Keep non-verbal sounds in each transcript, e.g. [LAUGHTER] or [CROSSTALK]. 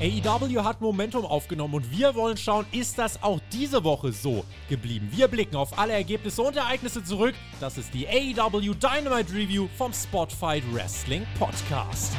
AEW hat Momentum aufgenommen und wir wollen schauen, ist das auch diese Woche so geblieben? Wir blicken auf alle Ergebnisse und Ereignisse zurück. Das ist die AEW Dynamite Review vom Spotfight Wrestling Podcast.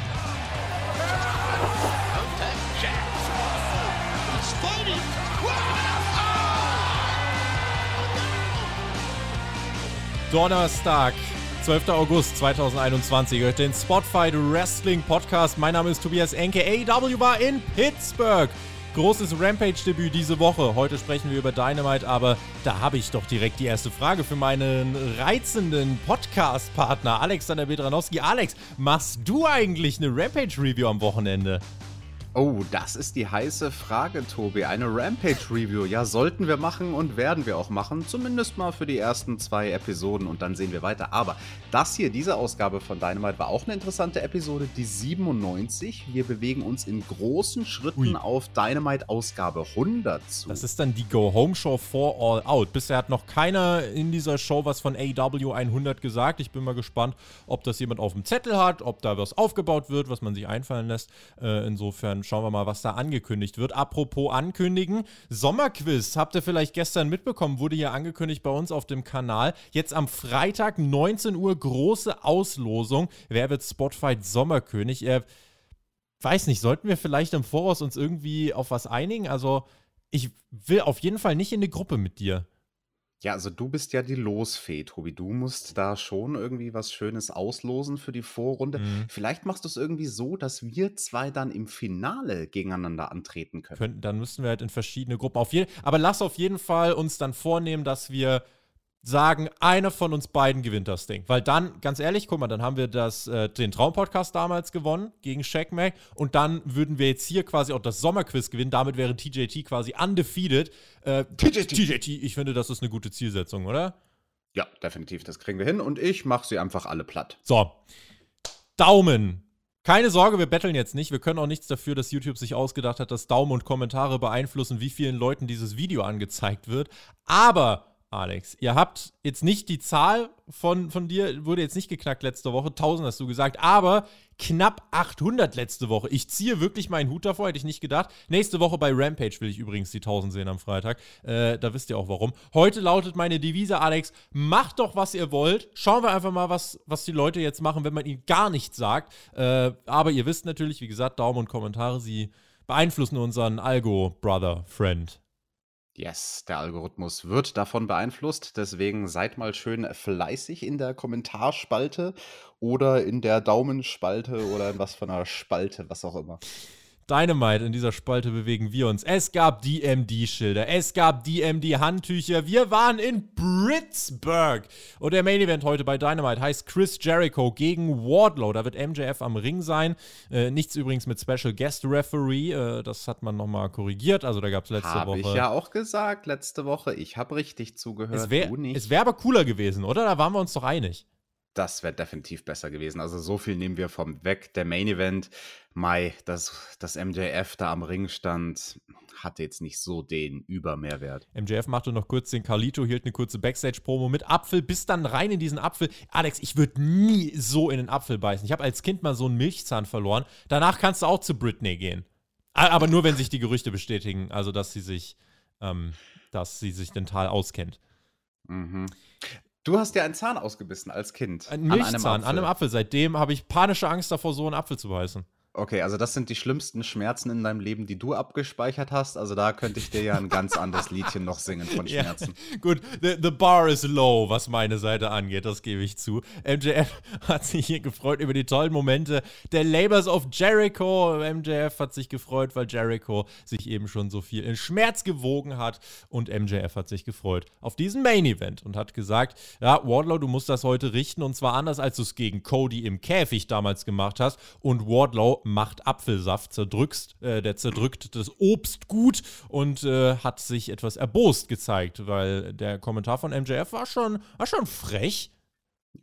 Donnerstag, 12. August 2021. Hört den Spotfight Wrestling Podcast. Mein Name ist Tobias Enke. AEW war in Pittsburgh. Großes Rampage-Debüt diese Woche. Heute sprechen wir über Dynamite, aber da habe ich doch direkt die erste Frage für meinen reizenden Podcast-Partner Alexander Bedranowski. Alex, machst du eigentlich eine Rampage-Review am Wochenende? Oh, das ist die heiße Frage, Tobi. Eine Rampage-Review. Ja, sollten wir machen und werden wir auch machen. Zumindest mal für die ersten zwei Episoden und dann sehen wir weiter. Aber das hier, diese Ausgabe von Dynamite, war auch eine interessante Episode, die 97. Wir bewegen uns in großen Schritten Ui. auf Dynamite-Ausgabe 100 zu. Das ist dann die Go-Home-Show for All Out. Bisher hat noch keiner in dieser Show was von AW 100 gesagt. Ich bin mal gespannt, ob das jemand auf dem Zettel hat, ob da was aufgebaut wird, was man sich einfallen lässt. Äh, insofern schauen wir mal, was da angekündigt wird. Apropos ankündigen, Sommerquiz, habt ihr vielleicht gestern mitbekommen, wurde hier angekündigt bei uns auf dem Kanal. Jetzt am Freitag 19 Uhr große Auslosung. Wer wird Spotfight Sommerkönig? Äh, weiß nicht, sollten wir vielleicht im Voraus uns irgendwie auf was einigen? Also, ich will auf jeden Fall nicht in eine Gruppe mit dir. Ja, also du bist ja die Losfee, Tobi. Du musst da schon irgendwie was Schönes auslosen für die Vorrunde. Mhm. Vielleicht machst du es irgendwie so, dass wir zwei dann im Finale gegeneinander antreten können. können dann müssen wir halt in verschiedene Gruppen. Auf je aber lass auf jeden Fall uns dann vornehmen, dass wir sagen, einer von uns beiden gewinnt das Ding. Weil dann, ganz ehrlich, guck mal, dann haben wir das, äh, den Traumpodcast damals gewonnen gegen Shaq Mac und dann würden wir jetzt hier quasi auch das Sommerquiz gewinnen. Damit wäre TJT quasi undefeated. Äh, TJT. TJT, ich finde, das ist eine gute Zielsetzung, oder? Ja, definitiv, das kriegen wir hin und ich mache sie einfach alle platt. So. Daumen. Keine Sorge, wir betteln jetzt nicht. Wir können auch nichts dafür, dass YouTube sich ausgedacht hat, dass Daumen und Kommentare beeinflussen, wie vielen Leuten dieses Video angezeigt wird. Aber Alex. Ihr habt jetzt nicht die Zahl von, von dir, wurde jetzt nicht geknackt letzte Woche, 1000 hast du gesagt, aber knapp 800 letzte Woche. Ich ziehe wirklich meinen Hut davor, hätte ich nicht gedacht. Nächste Woche bei Rampage will ich übrigens die 1000 sehen am Freitag. Äh, da wisst ihr auch warum. Heute lautet meine Devise, Alex, macht doch, was ihr wollt. Schauen wir einfach mal, was, was die Leute jetzt machen, wenn man ihnen gar nichts sagt. Äh, aber ihr wisst natürlich, wie gesagt, Daumen und Kommentare, sie beeinflussen unseren Algo-Brother-Friend. Yes, der Algorithmus wird davon beeinflusst. Deswegen seid mal schön fleißig in der Kommentarspalte oder in der Daumenspalte oder in was von einer Spalte, was auch immer. Dynamite, in dieser Spalte bewegen wir uns. Es gab DMD-Schilder, es gab DMD-Handtücher. Wir waren in Pittsburgh. Und der Main Event heute bei Dynamite heißt Chris Jericho gegen Wardlow. Da wird MJF am Ring sein. Äh, nichts übrigens mit Special Guest Referee. Äh, das hat man nochmal korrigiert. Also da gab es letzte hab Woche. Habe ich ja auch gesagt letzte Woche. Ich habe richtig zugehört. Es wäre wär aber cooler gewesen, oder? Da waren wir uns doch einig. Das wäre definitiv besser gewesen. Also so viel nehmen wir vom weg. Der Main Event, Mai, dass das MJF da am Ring stand, hatte jetzt nicht so den Übermehrwert. MJF machte noch kurz den Carlito, hielt eine kurze Backstage-Promo mit Apfel, bis dann rein in diesen Apfel. Alex, ich würde nie so in den Apfel beißen. Ich habe als Kind mal so einen Milchzahn verloren. Danach kannst du auch zu Britney gehen. Aber nur, wenn sich die Gerüchte bestätigen, also dass sie sich, ähm, dass sie sich dental auskennt. Mhm. Du hast ja einen Zahn ausgebissen als Kind. Ein Milchzahn an einem, an einem Apfel. Seitdem habe ich panische Angst davor, so einen Apfel zu beißen. Okay, also das sind die schlimmsten Schmerzen in deinem Leben, die du abgespeichert hast. Also da könnte ich dir ja ein ganz anderes Liedchen noch singen von [LAUGHS] Schmerzen. Ja, gut, the, the, bar is low, was meine Seite angeht, das gebe ich zu. MJF [LAUGHS] hat sich hier gefreut über die tollen Momente der Labors of Jericho. MJF hat sich gefreut, weil Jericho sich eben schon so viel in Schmerz gewogen hat. Und MJF hat sich gefreut auf diesen Main Event und hat gesagt, ja, Wardlow, du musst das heute richten und zwar anders, als du es gegen Cody im Käfig damals gemacht hast. Und Wardlow macht Apfelsaft, zerdrückst, äh, der zerdrückt das Obst gut und äh, hat sich etwas erbost gezeigt, weil der Kommentar von MJF war schon, war schon frech.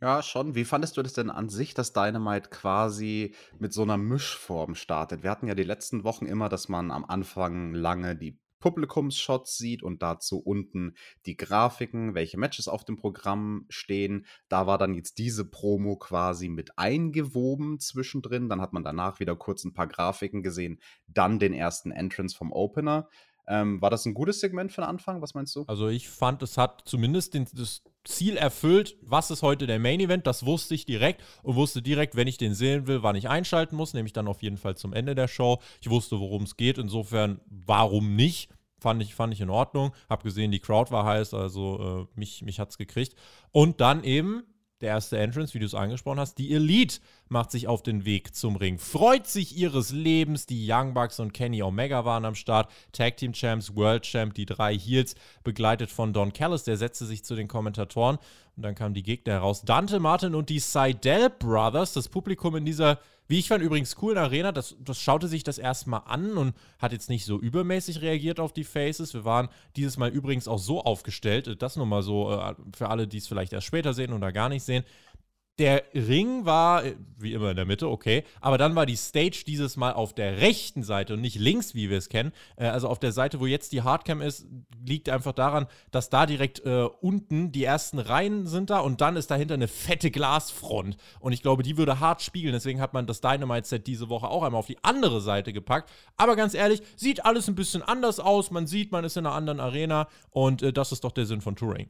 Ja, schon. Wie fandest du das denn an sich, dass Dynamite quasi mit so einer Mischform startet? Wir hatten ja die letzten Wochen immer, dass man am Anfang lange die Publikumsshots sieht und dazu unten die Grafiken, welche Matches auf dem Programm stehen. Da war dann jetzt diese Promo quasi mit eingewoben zwischendrin. Dann hat man danach wieder kurz ein paar Grafiken gesehen, dann den ersten Entrance vom Opener. Ähm, war das ein gutes Segment für den Anfang? Was meinst du? Also ich fand, es hat zumindest den, das Ziel erfüllt, was ist heute der Main Event, das wusste ich direkt und wusste direkt, wenn ich den sehen will, wann ich einschalten muss, nämlich dann auf jeden Fall zum Ende der Show. Ich wusste, worum es geht, insofern warum nicht? Fand ich, fand ich in Ordnung. Hab gesehen, die Crowd war heiß, also äh, mich, mich es gekriegt. Und dann eben der erste Entrance, wie du es angesprochen hast. Die Elite macht sich auf den Weg zum Ring, freut sich ihres Lebens. Die Young Bucks und Kenny Omega waren am Start. Tag Team Champs, World Champ, die drei Heels, begleitet von Don Callis. Der setzte sich zu den Kommentatoren und dann kamen die Gegner heraus. Dante Martin und die Seidel Brothers. Das Publikum in dieser wie ich fand übrigens cool in Arena, das, das schaute sich das erstmal an und hat jetzt nicht so übermäßig reagiert auf die Faces. Wir waren dieses Mal übrigens auch so aufgestellt, das nur mal so äh, für alle, die es vielleicht erst später sehen oder gar nicht sehen. Der Ring war, äh, wie immer in der Mitte, okay, aber dann war die Stage dieses Mal auf der rechten Seite und nicht links, wie wir es kennen. Äh, also auf der Seite, wo jetzt die Hardcam ist, liegt einfach daran, dass da direkt äh, unten die ersten Reihen sind da und dann ist dahinter eine fette Glasfront. Und ich glaube, die würde hart spiegeln. Deswegen hat man das Dynamite-Set diese Woche auch einmal auf die andere Seite gepackt. Aber ganz ehrlich, sieht alles ein bisschen anders aus. Man sieht, man ist in einer anderen Arena und äh, das ist doch der Sinn von Touring.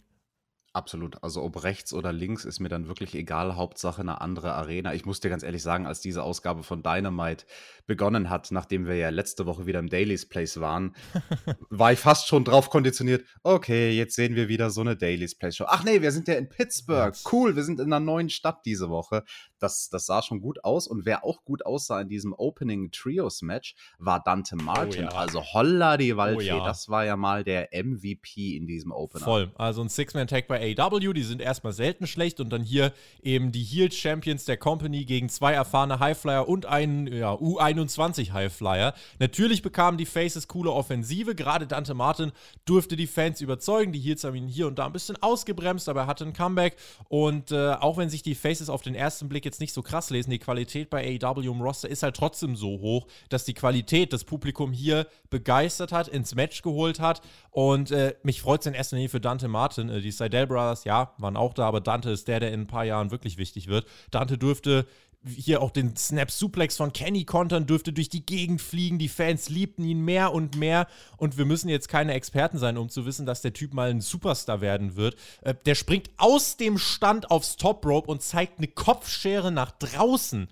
Absolut. Also ob rechts oder links ist mir dann wirklich egal. Hauptsache eine andere Arena. Ich muss dir ganz ehrlich sagen, als diese Ausgabe von Dynamite begonnen hat, nachdem wir ja letzte Woche wieder im Daily's Place waren, [LAUGHS] war ich fast schon drauf konditioniert. Okay, jetzt sehen wir wieder so eine Daily's Place Show. Ach nee, wir sind ja in Pittsburgh. Cool, wir sind in einer neuen Stadt diese Woche. Das, das sah schon gut aus. Und wer auch gut aussah in diesem Opening Trios Match, war Dante oh Martin. Oh ja. Also holla die Waldfee. Oh ja. Das war ja mal der MVP in diesem Opener. Voll. Also ein Six-Man-Tag bei AW. Die sind erstmal selten schlecht. Und dann hier eben die Heel Champions der Company gegen zwei erfahrene Highflyer und einen ja, U21 Highflyer. Natürlich bekamen die Faces coole Offensive. Gerade Dante Martin durfte die Fans überzeugen. Die Heels haben ihn hier und da ein bisschen ausgebremst, aber er hatte ein Comeback. Und äh, auch wenn sich die Faces auf den ersten Blick jetzt nicht so krass lesen, die Qualität bei AEW im Roster ist halt trotzdem so hoch, dass die Qualität das Publikum hier begeistert hat, ins Match geholt hat. Und äh, mich freut es in erster Linie für Dante Martin. Äh, die Seidel Brothers, ja, waren auch da, aber Dante ist der, der in ein paar Jahren wirklich wichtig wird. Dante dürfte hier auch den Snap Suplex von Kenny kontern, dürfte durch die Gegend fliegen. Die Fans liebten ihn mehr und mehr. Und wir müssen jetzt keine Experten sein, um zu wissen, dass der Typ mal ein Superstar werden wird. Äh, der springt aus dem Stand aufs Top Rope und zeigt eine Kopfschere nach draußen.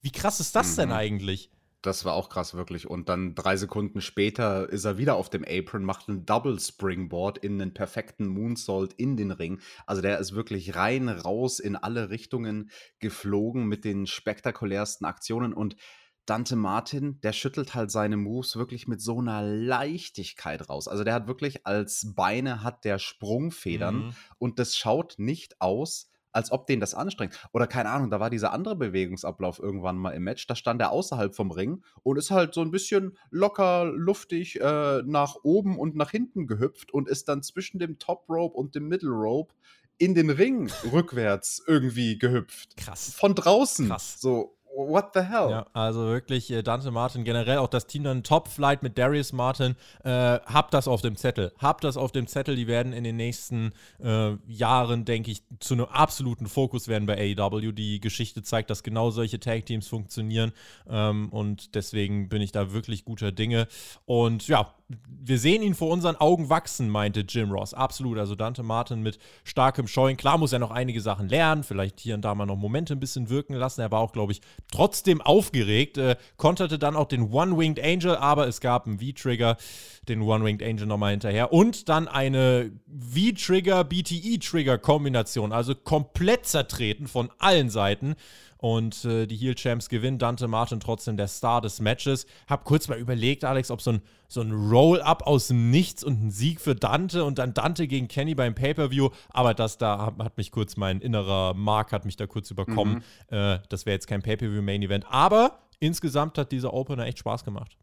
Wie krass ist das mhm. denn eigentlich? Das war auch krass, wirklich. Und dann drei Sekunden später ist er wieder auf dem Apron, macht einen Double Springboard in einen perfekten Moonsault in den Ring. Also der ist wirklich rein, raus in alle Richtungen geflogen mit den spektakulärsten Aktionen. Und Dante Martin, der schüttelt halt seine Moves wirklich mit so einer Leichtigkeit raus. Also der hat wirklich als Beine hat der Sprungfedern mhm. und das schaut nicht aus, als ob den das anstrengt. Oder keine Ahnung, da war dieser andere Bewegungsablauf irgendwann mal im Match. Da stand er außerhalb vom Ring und ist halt so ein bisschen locker, luftig äh, nach oben und nach hinten gehüpft und ist dann zwischen dem Top Rope und dem Middle Rope in den Ring rückwärts irgendwie gehüpft. Krass. Von draußen. Krass. So, what the hell? Ja, also wirklich äh, Dante Martin, generell auch das Team dann Top Flight mit Darius Martin, äh, habt das auf dem Zettel. Habt das auf dem Zettel, die werden in den nächsten äh, Jahren, denke ich, zu einem absoluten Fokus werden bei AEW. Die Geschichte zeigt, dass genau solche Tag Teams funktionieren ähm, und deswegen bin ich da wirklich guter Dinge. Und ja, wir sehen ihn vor unseren Augen wachsen, meinte Jim Ross. Absolut. Also Dante Martin mit starkem Showing. Klar muss er noch einige Sachen lernen, vielleicht hier und da mal noch Momente ein bisschen wirken lassen. Er war auch, glaube ich, trotzdem aufgeregt. Äh, konterte dann auch den One-Winged Angel, aber es gab einen V-Trigger, den One-Winged Angel nochmal hinterher. Und dann eine V-Trigger-BTE-Trigger-Kombination. Also komplett zertreten von allen Seiten. Und äh, die Heel Champs gewinnen. Dante Martin trotzdem der Star des Matches. Hab kurz mal überlegt, Alex, ob so ein, so ein Roll-Up aus dem Nichts und ein Sieg für Dante und dann Dante gegen Kenny beim Pay-Per-View. Aber das da hat, mich kurz, mein innerer Mark hat mich da kurz überkommen. Mhm. Äh, das wäre jetzt kein Pay-Per-View-Main-Event. Aber insgesamt hat dieser Opener echt Spaß gemacht.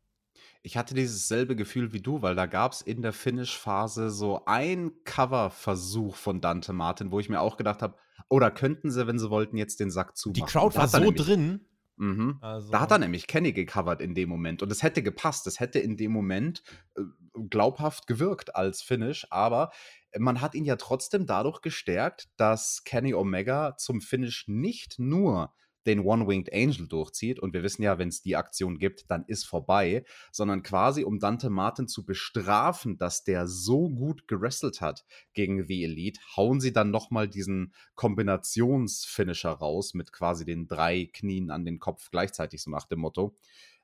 Ich hatte dieses selbe Gefühl wie du, weil da gab es in der Finish-Phase so ein Cover-Versuch von Dante Martin, wo ich mir auch gedacht habe, oder könnten sie, wenn sie wollten, jetzt den Sack zumachen? Die Crowd war so drin. Mhm. Also. Da hat er nämlich Kenny gecovert in dem Moment. Und es hätte gepasst. Es hätte in dem Moment äh, glaubhaft gewirkt als Finish. Aber man hat ihn ja trotzdem dadurch gestärkt, dass Kenny Omega zum Finish nicht nur den One-Winged Angel durchzieht. Und wir wissen ja, wenn es die Aktion gibt, dann ist vorbei. Sondern quasi, um Dante Martin zu bestrafen, dass der so gut gewrestelt hat gegen The Elite, hauen sie dann nochmal diesen Kombinationsfinisher raus mit quasi den drei Knien an den Kopf gleichzeitig, so nach dem Motto.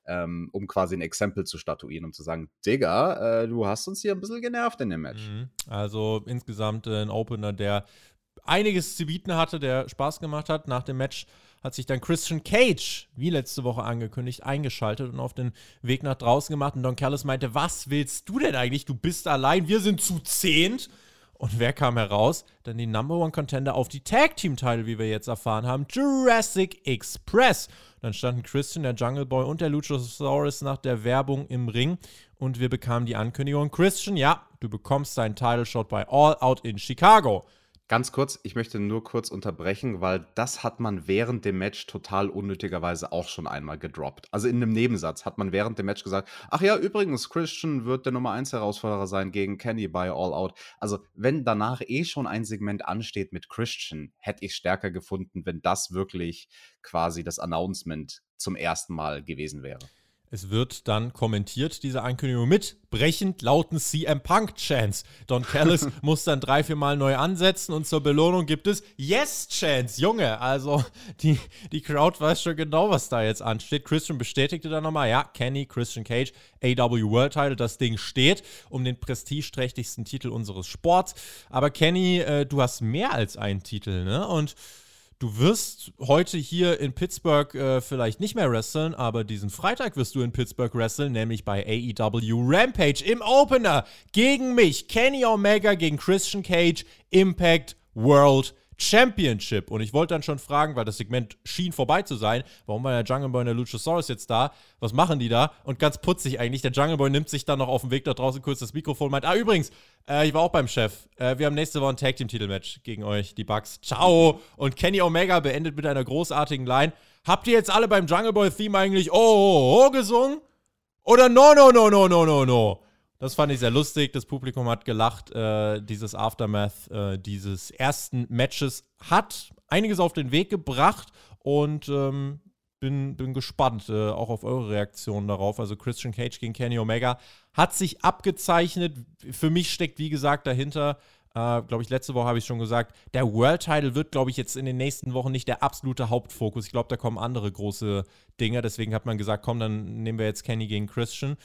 Ähm, um quasi ein Exempel zu statuieren, um zu sagen, Digga, äh, du hast uns hier ein bisschen genervt in dem Match. Mhm. Also insgesamt äh, ein Opener, der einiges zu bieten hatte, der Spaß gemacht hat. Nach dem Match hat sich dann Christian Cage, wie letzte Woche angekündigt, eingeschaltet und auf den Weg nach draußen gemacht. Und Don Callis meinte, was willst du denn eigentlich? Du bist allein, wir sind zu zehnt. Und wer kam heraus? Dann die Number One Contender auf die Tag Team Title, wie wir jetzt erfahren haben, Jurassic Express. Dann standen Christian, der Jungle Boy und der Luchasaurus nach der Werbung im Ring und wir bekamen die Ankündigung: Christian, ja, du bekommst deinen Title Shot bei All Out in Chicago. Ganz kurz, ich möchte nur kurz unterbrechen, weil das hat man während dem Match total unnötigerweise auch schon einmal gedroppt. Also in einem Nebensatz hat man während dem Match gesagt, ach ja, übrigens, Christian wird der Nummer 1 Herausforderer sein gegen Kenny bei All Out. Also wenn danach eh schon ein Segment ansteht mit Christian, hätte ich stärker gefunden, wenn das wirklich quasi das Announcement zum ersten Mal gewesen wäre. Es wird dann kommentiert, diese Ankündigung mit brechend lauten CM Punk-Chants. Don Callis [LAUGHS] muss dann drei, vier Mal neu ansetzen und zur Belohnung gibt es Yes-Chants. Junge, also die, die Crowd weiß schon genau, was da jetzt ansteht. Christian bestätigte dann nochmal, ja, Kenny, Christian Cage, AW World Title, das Ding steht um den prestigeträchtigsten Titel unseres Sports. Aber Kenny, äh, du hast mehr als einen Titel, ne? Und Du wirst heute hier in Pittsburgh äh, vielleicht nicht mehr wresteln, aber diesen Freitag wirst du in Pittsburgh wresteln, nämlich bei AEW Rampage im Opener gegen mich, Kenny Omega gegen Christian Cage, Impact World Championship. Und ich wollte dann schon fragen, weil das Segment schien vorbei zu sein, warum war der Jungle Boy und der Luchasaurus jetzt da? Was machen die da? Und ganz putzig eigentlich, der Jungle Boy nimmt sich dann noch auf dem Weg da draußen kurz das Mikrofon und meint, ah übrigens, äh, ich war auch beim Chef. Äh, wir haben nächste Woche ein Tag Team Titelmatch gegen euch, die Bugs. Ciao. Und Kenny Omega beendet mit einer großartigen Line. Habt ihr jetzt alle beim Jungle Boy Theme eigentlich oh, oh, oh gesungen? Oder no, no, no, no, no, no, no? Das fand ich sehr lustig. Das Publikum hat gelacht. Äh, dieses Aftermath äh, dieses ersten Matches hat einiges auf den Weg gebracht und ähm, bin, bin gespannt äh, auch auf eure Reaktionen darauf. Also Christian Cage gegen Kenny Omega hat sich abgezeichnet. Für mich steckt, wie gesagt, dahinter, äh, glaube ich, letzte Woche habe ich schon gesagt, der World Title wird, glaube ich, jetzt in den nächsten Wochen nicht der absolute Hauptfokus. Ich glaube, da kommen andere große Dinge. Deswegen hat man gesagt, komm, dann nehmen wir jetzt Kenny gegen Christian.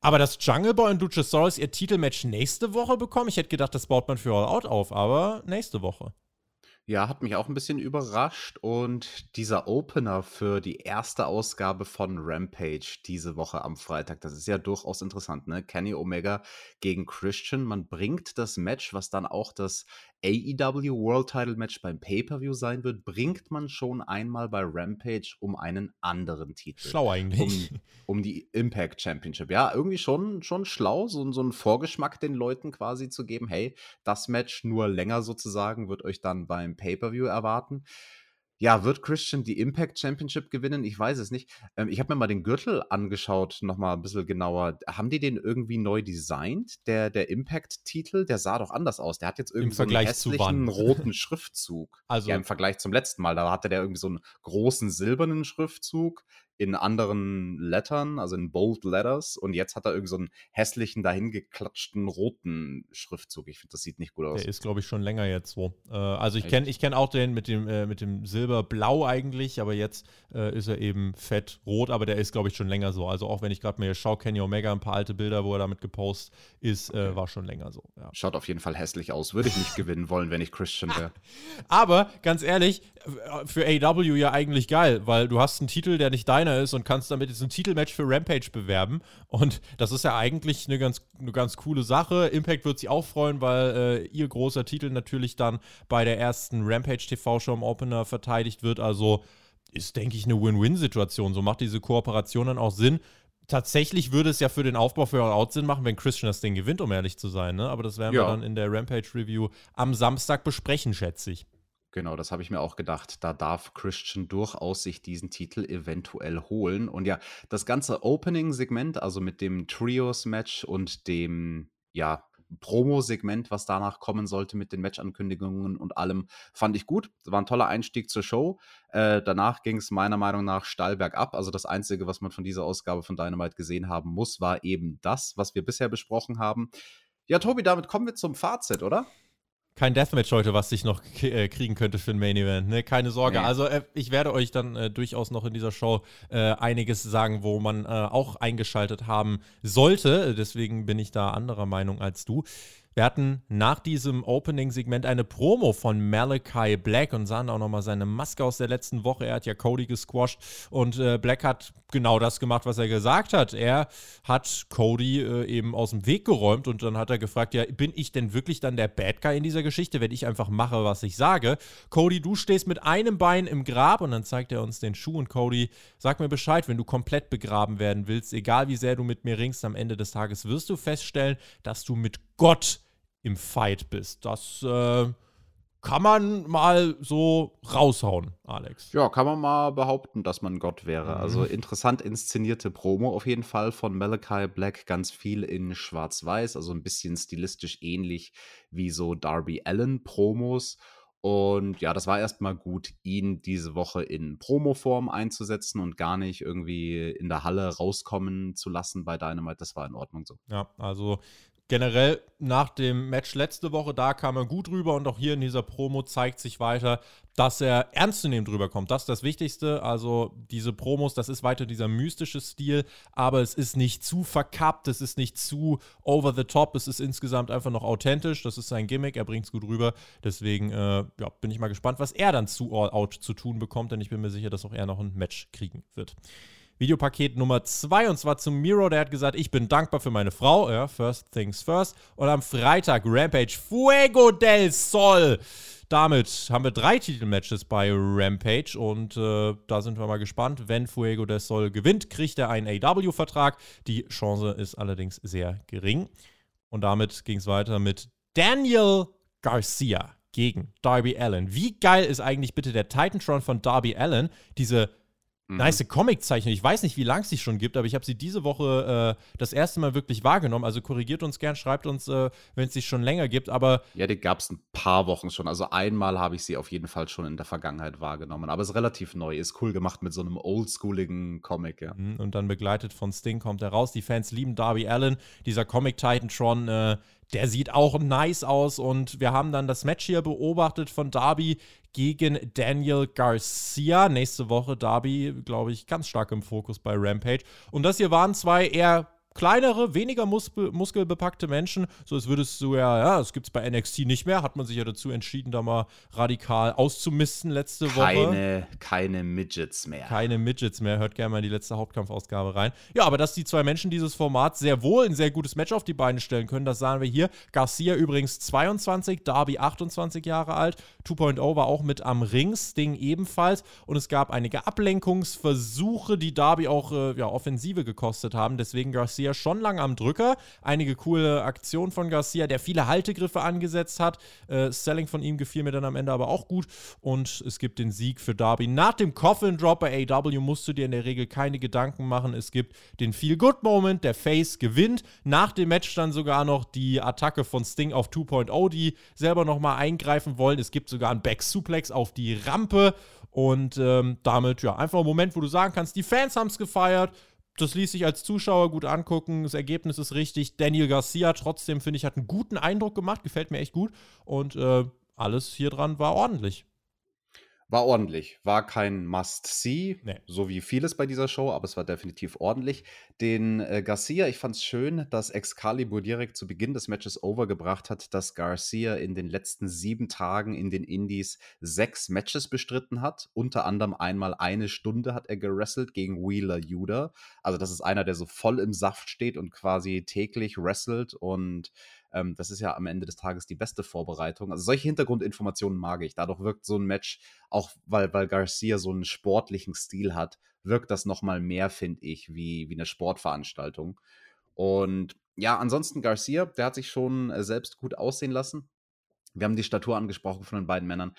Aber dass Jungle Boy und Luchasaurus ihr Titelmatch nächste Woche bekommen, ich hätte gedacht, das baut man für All Out auf, aber nächste Woche. Ja, hat mich auch ein bisschen überrascht. Und dieser Opener für die erste Ausgabe von Rampage diese Woche am Freitag, das ist ja durchaus interessant, ne? Kenny Omega gegen Christian. Man bringt das Match, was dann auch das AEW World Title Match beim Pay-Per-View sein wird, bringt man schon einmal bei Rampage um einen anderen Titel. Schlau eigentlich. Um, um die Impact Championship. Ja, irgendwie schon, schon schlau, so, so einen Vorgeschmack den Leuten quasi zu geben. Hey, das Match nur länger sozusagen wird euch dann beim Pay-Per-View erwarten. Ja, wird Christian die Impact Championship gewinnen? Ich weiß es nicht. Ähm, ich habe mir mal den Gürtel angeschaut, nochmal ein bisschen genauer. Haben die den irgendwie neu designt? Der, der Impact-Titel, der sah doch anders aus. Der hat jetzt irgendwie so einen hässlichen roten Schriftzug. Also ja, im Vergleich zum letzten Mal. Da hatte der irgendwie so einen großen silbernen Schriftzug in anderen Lettern, also in Bold Letters. Und jetzt hat er irgendwie so einen hässlichen, dahingeklatschten roten Schriftzug. Ich finde, das sieht nicht gut aus. Der ist, glaube ich, schon länger jetzt so. Äh, also ich kenne ich kenn auch den mit dem, äh, mit dem Silberblau eigentlich, aber jetzt äh, ist er eben fett rot, aber der ist, glaube ich, schon länger so. Also auch wenn ich gerade mir schaue, Kenny Omega, ein paar alte Bilder, wo er damit gepostet ist, äh, okay. war schon länger so. Ja. Schaut auf jeden Fall hässlich aus. Würde ich nicht [LAUGHS] gewinnen wollen, wenn ich Christian wäre. aber ganz ehrlich, für AW ja eigentlich geil, weil du hast einen Titel, der nicht dein kleiner ist und kannst damit jetzt ein Titelmatch für Rampage bewerben. Und das ist ja eigentlich eine ganz, eine ganz coole Sache. Impact wird sich auch freuen, weil äh, ihr großer Titel natürlich dann bei der ersten Rampage TV-Show im Opener verteidigt wird. Also ist, denke ich, eine Win-Win-Situation. So macht diese Kooperation dann auch Sinn. Tatsächlich würde es ja für den Aufbau für Out Sinn machen, wenn Christian das Ding gewinnt, um ehrlich zu sein. Ne? Aber das werden ja. wir dann in der Rampage-Review am Samstag besprechen, schätze ich. Genau, das habe ich mir auch gedacht. Da darf Christian durchaus sich diesen Titel eventuell holen. Und ja, das ganze Opening-Segment, also mit dem Trios-Match und dem, ja, Promo-Segment, was danach kommen sollte mit den Match-Ankündigungen und allem, fand ich gut. War ein toller Einstieg zur Show. Äh, danach ging es meiner Meinung nach steil bergab. Also das Einzige, was man von dieser Ausgabe von Dynamite gesehen haben muss, war eben das, was wir bisher besprochen haben. Ja, Tobi, damit kommen wir zum Fazit, oder? Kein Deathmatch heute, was ich noch äh, kriegen könnte für ein Main Event. Ne? Keine Sorge. Nee. Also äh, ich werde euch dann äh, durchaus noch in dieser Show äh, einiges sagen, wo man äh, auch eingeschaltet haben sollte. Deswegen bin ich da anderer Meinung als du. Wir hatten nach diesem Opening-Segment eine Promo von Malachi Black und sahen auch nochmal seine Maske aus der letzten Woche. Er hat ja Cody gesquashed und äh, Black hat genau das gemacht, was er gesagt hat. Er hat Cody äh, eben aus dem Weg geräumt und dann hat er gefragt, ja, bin ich denn wirklich dann der Bad Guy in dieser Geschichte, wenn ich einfach mache, was ich sage? Cody, du stehst mit einem Bein im Grab und dann zeigt er uns den Schuh und Cody, sag mir Bescheid, wenn du komplett begraben werden willst, egal wie sehr du mit mir ringst, am Ende des Tages wirst du feststellen, dass du mit Gott im Fight bist. Das äh, kann man mal so raushauen, Alex. Ja, kann man mal behaupten, dass man Gott wäre. Mhm. Also interessant inszenierte Promo auf jeden Fall von Malachi Black, ganz viel in Schwarz-Weiß, also ein bisschen stilistisch ähnlich wie so Darby Allen-Promos. Und ja, das war erstmal gut, ihn diese Woche in Promo-Form einzusetzen und gar nicht irgendwie in der Halle rauskommen zu lassen bei Dynamite. Das war in Ordnung so. Ja, also generell nach dem Match letzte Woche, da kam er gut rüber und auch hier in dieser Promo zeigt sich weiter, dass er ernstzunehmend drüber kommt. Das ist das Wichtigste. Also diese Promos, das ist weiter dieser mystische Stil, aber es ist nicht zu verkappt, es ist nicht zu over the top, es ist insgesamt einfach noch authentisch. Das ist sein Gimmick, er bringt es gut rüber. Deswegen äh, ja, bin ich mal gespannt, was er dann zu All Out zu tun bekommt, denn ich bin mir sicher, dass auch er noch ein Match kriegen wird. Videopaket Nummer 2 und zwar zum Miro. Der hat gesagt, ich bin dankbar für meine Frau. Ja, first things first. Und am Freitag Rampage Fuego del Sol. Damit haben wir drei Titelmatches bei Rampage und äh, da sind wir mal gespannt. Wenn Fuego del Sol gewinnt, kriegt er einen AW-Vertrag. Die Chance ist allerdings sehr gering. Und damit ging es weiter mit Daniel Garcia gegen Darby Allen. Wie geil ist eigentlich bitte der Titantron von Darby Allen? Diese Mhm. Nice Comiczeichnung. Ich weiß nicht, wie lange es sie schon gibt, aber ich habe sie diese Woche äh, das erste Mal wirklich wahrgenommen. Also korrigiert uns gern, schreibt uns, äh, wenn es sie schon länger gibt. Aber ja, die gab es ein paar Wochen schon. Also einmal habe ich sie auf jeden Fall schon in der Vergangenheit wahrgenommen. Aber es ist relativ neu, ist cool gemacht mit so einem oldschooligen Comic. Ja. Mhm, und dann begleitet von Sting kommt er raus. Die Fans lieben Darby Allen. Dieser Comic Titantron, äh, der sieht auch nice aus und wir haben dann das Match hier beobachtet von Darby gegen Daniel Garcia. Nächste Woche Darby, glaube ich, ganz stark im Fokus bei Rampage. Und das hier waren zwei eher kleinere, weniger mus muskelbepackte Menschen. So, es würde es so ja, ja, das gibt es bei NXT nicht mehr. Hat man sich ja dazu entschieden, da mal radikal auszumisten letzte keine, Woche. Keine, keine Midgets mehr. Keine Midgets mehr. Hört gerne mal in die letzte Hauptkampfausgabe rein. Ja, aber dass die zwei Menschen dieses Format sehr wohl ein sehr gutes Match auf die Beine stellen können, das sahen wir hier. Garcia übrigens 22, Darby 28 Jahre alt. 2.0 war auch mit am Ring, Sting ebenfalls. Und es gab einige Ablenkungsversuche, die Darby auch äh, ja, Offensive gekostet haben. Deswegen Garcia Garcia schon lange am Drücker. Einige coole Aktionen von Garcia, der viele Haltegriffe angesetzt hat. Äh, Selling von ihm gefiel mir dann am Ende aber auch gut. Und es gibt den Sieg für Darby. Nach dem Coffin Drop bei AW musst du dir in der Regel keine Gedanken machen. Es gibt den Feel Good Moment, der Face gewinnt. Nach dem Match dann sogar noch die Attacke von Sting auf 2.0, die selber nochmal eingreifen wollen. Es gibt sogar einen Back Suplex auf die Rampe. Und ähm, damit, ja, einfach ein Moment, wo du sagen kannst, die Fans haben es gefeiert das ließ sich als Zuschauer gut angucken. Das Ergebnis ist richtig. Daniel Garcia trotzdem, finde ich, hat einen guten Eindruck gemacht. Gefällt mir echt gut. Und äh, alles hier dran war ordentlich. War ordentlich. War kein Must-See, nee. so wie vieles bei dieser Show, aber es war definitiv ordentlich. Den äh, Garcia, ich fand es schön, dass Excalibur direkt zu Beginn des Matches overgebracht hat, dass Garcia in den letzten sieben Tagen in den Indies sechs Matches bestritten hat. Unter anderem einmal eine Stunde hat er gewrestelt gegen Wheeler Judah. Also, das ist einer, der so voll im Saft steht und quasi täglich wrestelt und ähm, das ist ja am Ende des Tages die beste Vorbereitung. Also solche Hintergrundinformationen mag ich. Dadurch wirkt so ein Match, auch weil, weil Garcia so einen sportlichen Stil hat, wirkt das nochmal mehr, finde ich, wie, wie eine Sportveranstaltung. Und ja, ansonsten Garcia, der hat sich schon äh, selbst gut aussehen lassen. Wir haben die Statur angesprochen von den beiden Männern.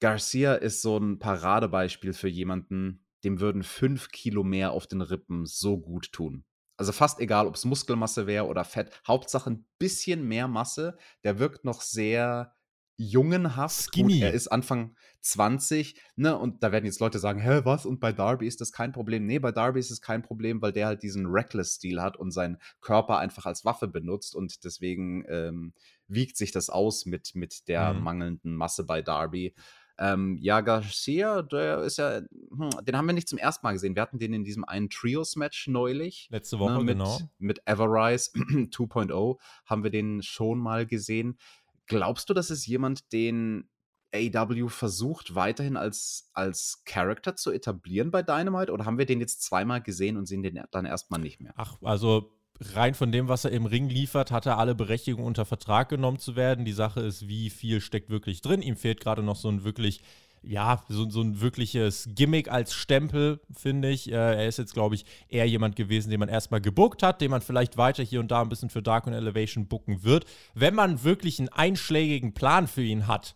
Garcia ist so ein Paradebeispiel für jemanden, dem würden fünf Kilo mehr auf den Rippen so gut tun. Also fast egal, ob es Muskelmasse wäre oder Fett. Hauptsache ein bisschen mehr Masse. Der wirkt noch sehr jungenhaft. Skinny. Gut, er ist Anfang 20, ne? Und da werden jetzt Leute sagen, hä, was? Und bei Darby ist das kein Problem. Nee, bei Darby ist es kein Problem, weil der halt diesen Reckless-Stil hat und seinen Körper einfach als Waffe benutzt und deswegen ähm, wiegt sich das aus mit, mit der Mhm. mangelnden Masse bei Darby. Ähm, ja, Garcia, der ist ja, hm, den haben wir nicht zum ersten Mal gesehen. Wir hatten den in diesem einen Trios-Match neulich. Letzte Woche, ne, mit, genau. Mit Everrise [CLEARS THROAT] 2.0 haben wir den schon mal gesehen. Glaubst du, das ist jemand, den AW versucht, weiterhin als, als Character zu etablieren bei Dynamite? Oder haben wir den jetzt zweimal gesehen und sehen den dann erstmal nicht mehr? Ach, also rein von dem, was er im Ring liefert, hat er alle Berechtigungen unter Vertrag genommen zu werden. Die Sache ist, wie viel steckt wirklich drin. Ihm fehlt gerade noch so ein wirklich, ja, so, so ein wirkliches Gimmick als Stempel, finde ich. Äh, er ist jetzt, glaube ich, eher jemand gewesen, den man erstmal gebuckt hat, den man vielleicht weiter hier und da ein bisschen für Dark und Elevation bucken wird. Wenn man wirklich einen einschlägigen Plan für ihn hat,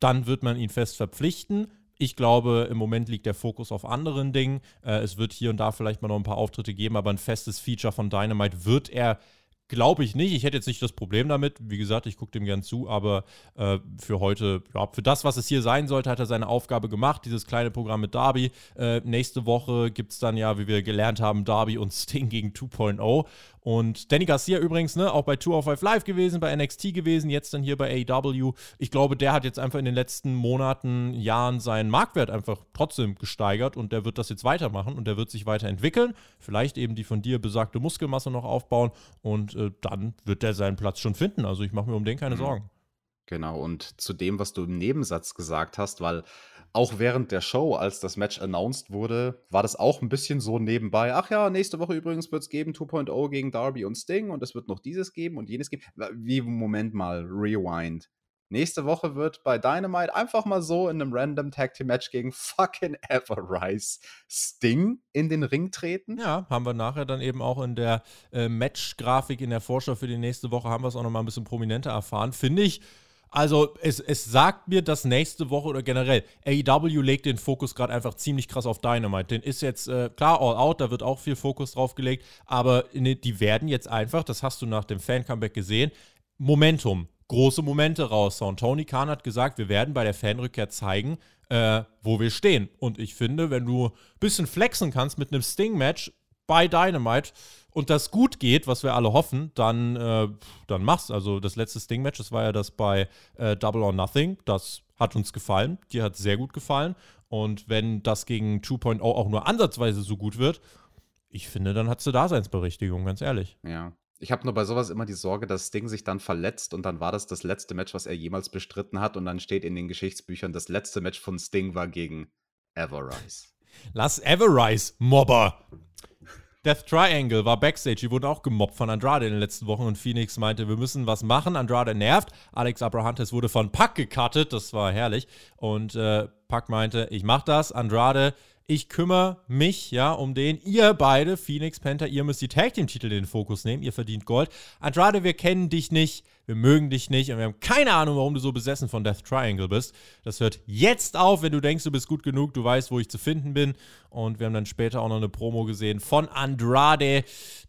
dann wird man ihn fest verpflichten. Ich glaube, im Moment liegt der Fokus auf anderen Dingen. Äh, es wird hier und da vielleicht mal noch ein paar Auftritte geben, aber ein festes Feature von Dynamite wird er, glaube ich, nicht. Ich hätte jetzt nicht das Problem damit. Wie gesagt, ich gucke dem gern zu, aber äh, für heute, ja, für das, was es hier sein sollte, hat er seine Aufgabe gemacht. Dieses kleine Programm mit Darby. Äh, nächste Woche gibt es dann ja, wie wir gelernt haben, Darby und Sting gegen 2.0. Und Danny Garcia übrigens, ne, auch bei 205 Live gewesen, bei NXT gewesen, jetzt dann hier bei AEW. Ich glaube, der hat jetzt einfach in den letzten Monaten, Jahren seinen Marktwert einfach trotzdem gesteigert und der wird das jetzt weitermachen und der wird sich weiterentwickeln. Vielleicht eben die von dir besagte Muskelmasse noch aufbauen und äh, dann wird der seinen Platz schon finden. Also ich mache mir um den keine Mhm. Sorgen. Genau, und zu dem, was du im Nebensatz gesagt hast, weil auch während der Show, als das Match announced wurde, war das auch ein bisschen so nebenbei. Ach ja, nächste Woche übrigens wird es geben 2.0 gegen Darby und Sting und es wird noch dieses geben und jenes geben. Wie, Moment mal, Rewind. Nächste Woche wird bei Dynamite einfach mal so in einem random Tag Team Match gegen fucking [LAUGHS] Everrise Sting in den Ring treten. Ja, haben wir nachher dann eben auch in der äh, Match-Grafik in der Vorschau für die nächste Woche, haben wir es auch nochmal ein bisschen prominenter erfahren. Finde ich, also es, es sagt mir, dass nächste Woche oder generell AEW legt den Fokus gerade einfach ziemlich krass auf Dynamite. Den ist jetzt, äh, klar, All Out, da wird auch viel Fokus drauf gelegt, aber ne, die werden jetzt einfach, das hast du nach dem Fan-Comeback gesehen, Momentum, große Momente raushauen. Tony Khan hat gesagt, wir werden bei der Fanrückkehr zeigen, äh, wo wir stehen. Und ich finde, wenn du ein bisschen flexen kannst mit einem Sting-Match bei Dynamite und das gut geht, was wir alle hoffen, dann, äh, dann mach's. Also das letzte Sting-Match, das war ja das bei äh, Double or Nothing. Das hat uns gefallen. Dir hat sehr gut gefallen. Und wenn das gegen 2.0 auch nur ansatzweise so gut wird, ich finde, dann hat sie Daseinsberechtigung, ganz ehrlich. Ja. Ich habe nur bei sowas immer die Sorge, dass Sting sich dann verletzt und dann war das das letzte Match, was er jemals bestritten hat und dann steht in den Geschichtsbüchern, das letzte Match von Sting war gegen Everrise. Lass Everrise, Mobber! Death Triangle war Backstage, die wurden auch gemobbt von Andrade in den letzten Wochen und Phoenix meinte, wir müssen was machen. Andrade nervt. Alex Abrahantes wurde von Pack gecuttet, das war herrlich. Und äh, Pack meinte, ich mach das. Andrade, ich kümmere mich, ja, um den. Ihr beide, Phoenix, Panther, ihr müsst die Tag Team-Titel in den Fokus nehmen. Ihr verdient Gold. Andrade, wir kennen dich nicht, wir mögen dich nicht und wir haben keine Ahnung, warum du so besessen von Death Triangle bist. Das hört jetzt auf, wenn du denkst, du bist gut genug, du weißt, wo ich zu finden bin. Und wir haben dann später auch noch eine Promo gesehen von Andrade,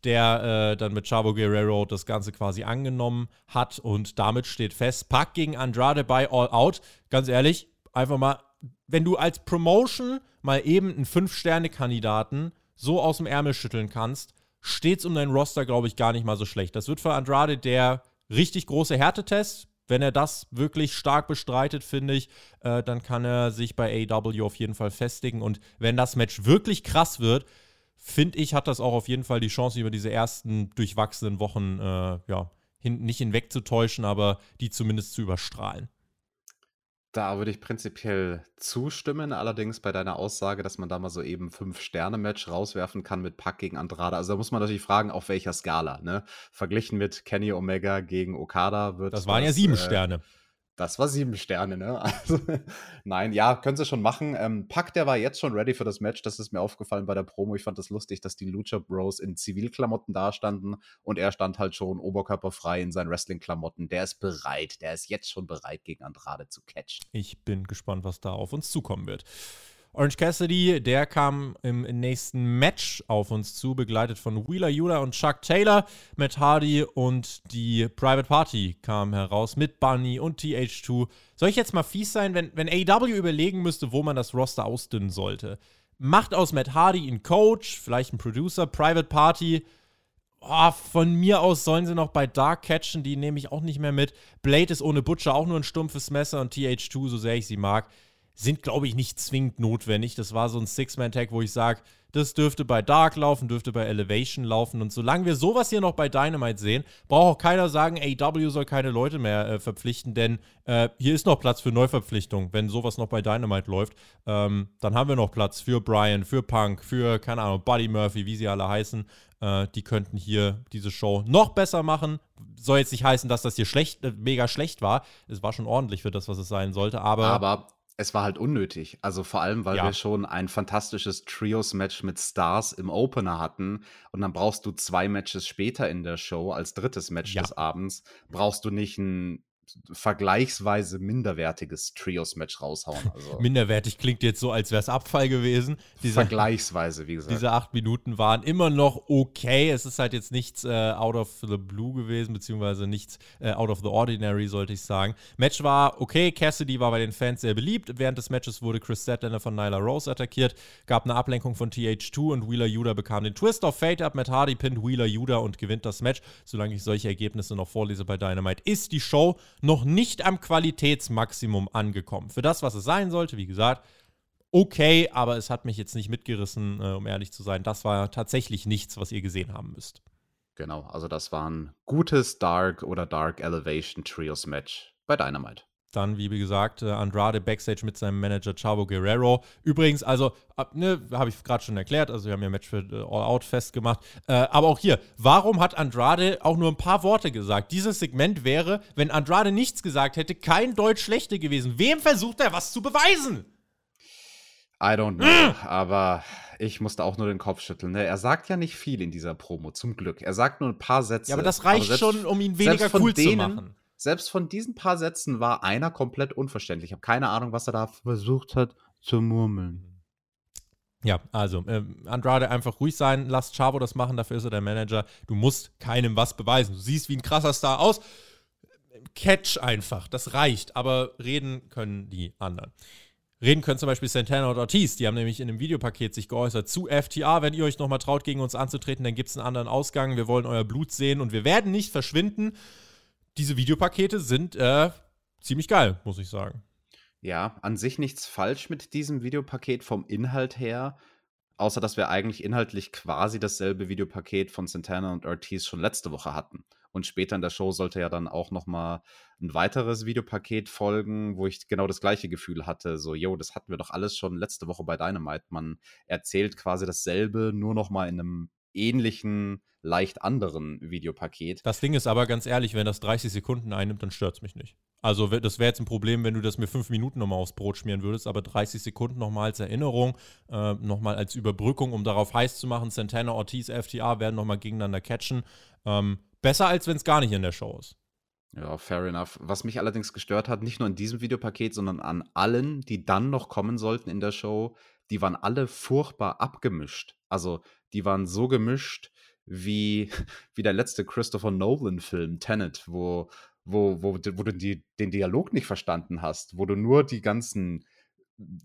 der äh, dann mit Chavo Guerrero das Ganze quasi angenommen hat. Und damit steht fest, Pack gegen Andrade bei All Out. Ganz ehrlich, einfach mal, wenn du als Promotion mal eben einen Fünf-Sterne-Kandidaten so aus dem Ärmel schütteln kannst, steht's um deinen Roster, glaube ich, gar nicht mal so schlecht. Das wird für Andrade der richtig große Härtetest. Wenn er das wirklich stark bestreitet, finde ich, äh, dann kann er sich bei AEW auf jeden Fall festigen. Und wenn das Match wirklich krass wird, finde ich, hat das auch auf jeden Fall die Chance, über diese ersten durchwachsenen Wochen äh, ja, hin, nicht hinwegzutäuschen, aber die zumindest zu überstrahlen. Da würde ich prinzipiell zustimmen, allerdings bei deiner Aussage, dass man da mal so eben Fünf-Sterne-Match rauswerfen kann mit Pack gegen Andrade. Also da muss man natürlich fragen, auf welcher Skala. Ne? Verglichen mit Kenny Omega gegen Okada wird Das waren ja sieben äh, Sterne. Das war sieben Sterne, ne? [LAUGHS] Also, nein, ja, können sie schon machen. Ähm, Pack, der war jetzt schon ready für das Match. Das ist mir aufgefallen bei der Promo. Ich fand das lustig, dass die Lucha Bros in Zivilklamotten dastanden und er stand halt schon oberkörperfrei in seinen Wrestling-Klamotten. Der ist bereit. Der ist jetzt schon bereit, gegen Andrade zu catchen. Ich bin gespannt, was da auf uns zukommen wird. Orange Cassidy, der kam im nächsten Match auf uns zu, begleitet von Wheeler Yuta und Chuck Taylor. Matt Hardy und die Private Party kamen heraus mit Bunny und TH2. Soll ich jetzt mal fies sein, wenn, wenn AEW überlegen müsste, wo man das Roster ausdünnen sollte? Macht aus Matt Hardy einen Coach, vielleicht einen Producer, Private Party. Oh, von mir aus sollen sie noch bei Dark catchen, die nehme ich auch nicht mehr mit. Blade ist ohne Butcher auch nur ein stumpfes Messer und TH2, so sehr ich sie mag sind, glaube ich, nicht zwingend notwendig. Das war so ein Six-Man-Tag, wo ich sage, das dürfte bei Dark laufen, dürfte bei Elevation laufen. Und solange wir sowas hier noch bei Dynamite sehen, braucht auch keiner sagen, AW soll keine Leute mehr äh, verpflichten, denn äh, hier ist noch Platz für Neuverpflichtung, wenn sowas noch bei Dynamite läuft. Ähm, dann haben wir noch Platz für Brian, für Punk, für, keine Ahnung, Buddy Murphy, wie sie alle heißen. Äh, die könnten hier diese Show noch besser machen. Soll jetzt nicht heißen, dass das hier schlecht, äh, mega schlecht war. Es war schon ordentlich für das, was es sein sollte, aber. Aber es war halt unnötig. Also vor allem, weil ja. wir schon ein fantastisches Trios-Match mit Stars im Opener hatten. Und dann brauchst du zwei Matches später in der Show als drittes Match ja. des Abends. Brauchst du nicht ein vergleichsweise minderwertiges Trios-Match raushauen. Also [LAUGHS] Minderwertig klingt jetzt so, als wäre es Abfall gewesen. Diese, vergleichsweise, wie gesagt. Diese acht Minuten waren immer noch okay. Es ist halt jetzt nichts äh, out of the blue gewesen, beziehungsweise nichts äh, out of the ordinary, sollte ich sagen. Match war okay. Cassidy war bei den Fans sehr beliebt. Während des Matches wurde Chris Statlander von Nyla Rose attackiert, gab eine Ablenkung von TH2 und Wheeler Yuda bekam den Twist of Fate ab. Matt Hardy pinnt Wheeler Yuda und gewinnt das Match. Solange ich solche Ergebnisse noch vorlese bei Dynamite, ist die Show noch nicht am Qualitätsmaximum angekommen. Für das, was es sein sollte, wie gesagt, okay, aber es hat mich jetzt nicht mitgerissen, äh, um ehrlich zu sein. Das war tatsächlich nichts, was ihr gesehen haben müsst. Genau, also das war ein gutes Dark oder Dark Elevation Trios Match bei Dynamite. Dann, wie gesagt, äh, Andrade backstage mit seinem Manager Chavo Guerrero. Übrigens, also, ne, habe ich gerade schon erklärt, also wir haben ja Match für äh, All Out festgemacht. Äh, aber auch hier, warum hat Andrade auch nur ein paar Worte gesagt? Dieses Segment wäre, wenn Andrade nichts gesagt hätte, kein Deutsch schlechter gewesen. Wem versucht er was zu beweisen? I don't know, aber ich musste auch nur den Kopf schütteln. Ne? Er sagt ja nicht viel in dieser Promo, zum Glück. Er sagt nur ein paar Sätze. Ja, aber das reicht aber schon, um ihn weniger cool denen, zu machen selbst von diesen paar Sätzen war einer komplett unverständlich. Ich habe keine Ahnung, was er da versucht hat zu murmeln. Ja, also äh, Andrade einfach ruhig sein, lass Chavo das machen, dafür ist er der Manager. Du musst keinem was beweisen. Du siehst wie ein krasser Star aus. Catch einfach, das reicht, aber reden können die anderen. Reden können zum Beispiel Santana und Ortiz, die haben nämlich in einem Videopaket sich geäußert zu FTA. Wenn ihr euch nochmal traut, gegen uns anzutreten, dann gibt es einen anderen Ausgang. Wir wollen euer Blut sehen und wir werden nicht verschwinden diese Videopakete sind äh, ziemlich geil, muss ich sagen. Ja, an sich nichts falsch mit diesem Videopaket vom Inhalt her, außer dass wir eigentlich inhaltlich quasi dasselbe Videopaket von Santana und Ortiz schon letzte Woche hatten. Und später in der Show sollte ja dann auch noch mal ein weiteres Videopaket folgen, wo ich genau das gleiche Gefühl hatte. So, yo, das hatten wir doch alles schon letzte Woche bei Dynamite. Man erzählt quasi dasselbe, nur noch mal in einem ähnlichen, leicht anderen Videopaket. Das Ding ist aber ganz ehrlich, wenn das 30 Sekunden einnimmt, dann stört es mich nicht. Also das wäre jetzt ein Problem, wenn du das mir fünf Minuten nochmal aufs Brot schmieren würdest, aber 30 Sekunden nochmal als Erinnerung, äh, nochmal als Überbrückung, um darauf heiß zu machen, Santana, Ortiz, FTA werden nochmal gegeneinander catchen. Ähm, besser, als wenn es gar nicht in der Show ist. Ja, fair enough. Was mich allerdings gestört hat, nicht nur in diesem Videopaket, sondern an allen, die dann noch kommen sollten in der Show, die waren alle furchtbar abgemischt. Also die waren so gemischt wie, [LAUGHS] wie der letzte Christopher Nolan-Film, Tenet, wo, wo, wo, wo du die, den Dialog nicht verstanden hast, wo du nur die ganzen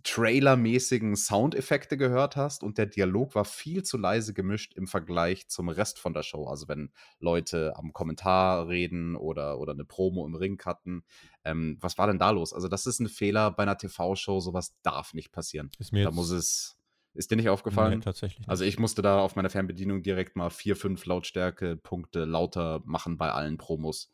Trailer-mäßigen Soundeffekte gehört hast und der Dialog war viel zu leise gemischt im Vergleich zum Rest von der Show. Also wenn Leute am Kommentar reden oder, oder eine Promo im Ring hatten. Ähm, was war denn da los? Also das ist ein Fehler bei einer TV-Show, sowas darf nicht passieren. da muss es ist dir nicht aufgefallen? Nee, tatsächlich. Nicht. Also ich musste da auf meiner Fernbedienung direkt mal vier, fünf Lautstärke-Punkte lauter machen bei allen Promos.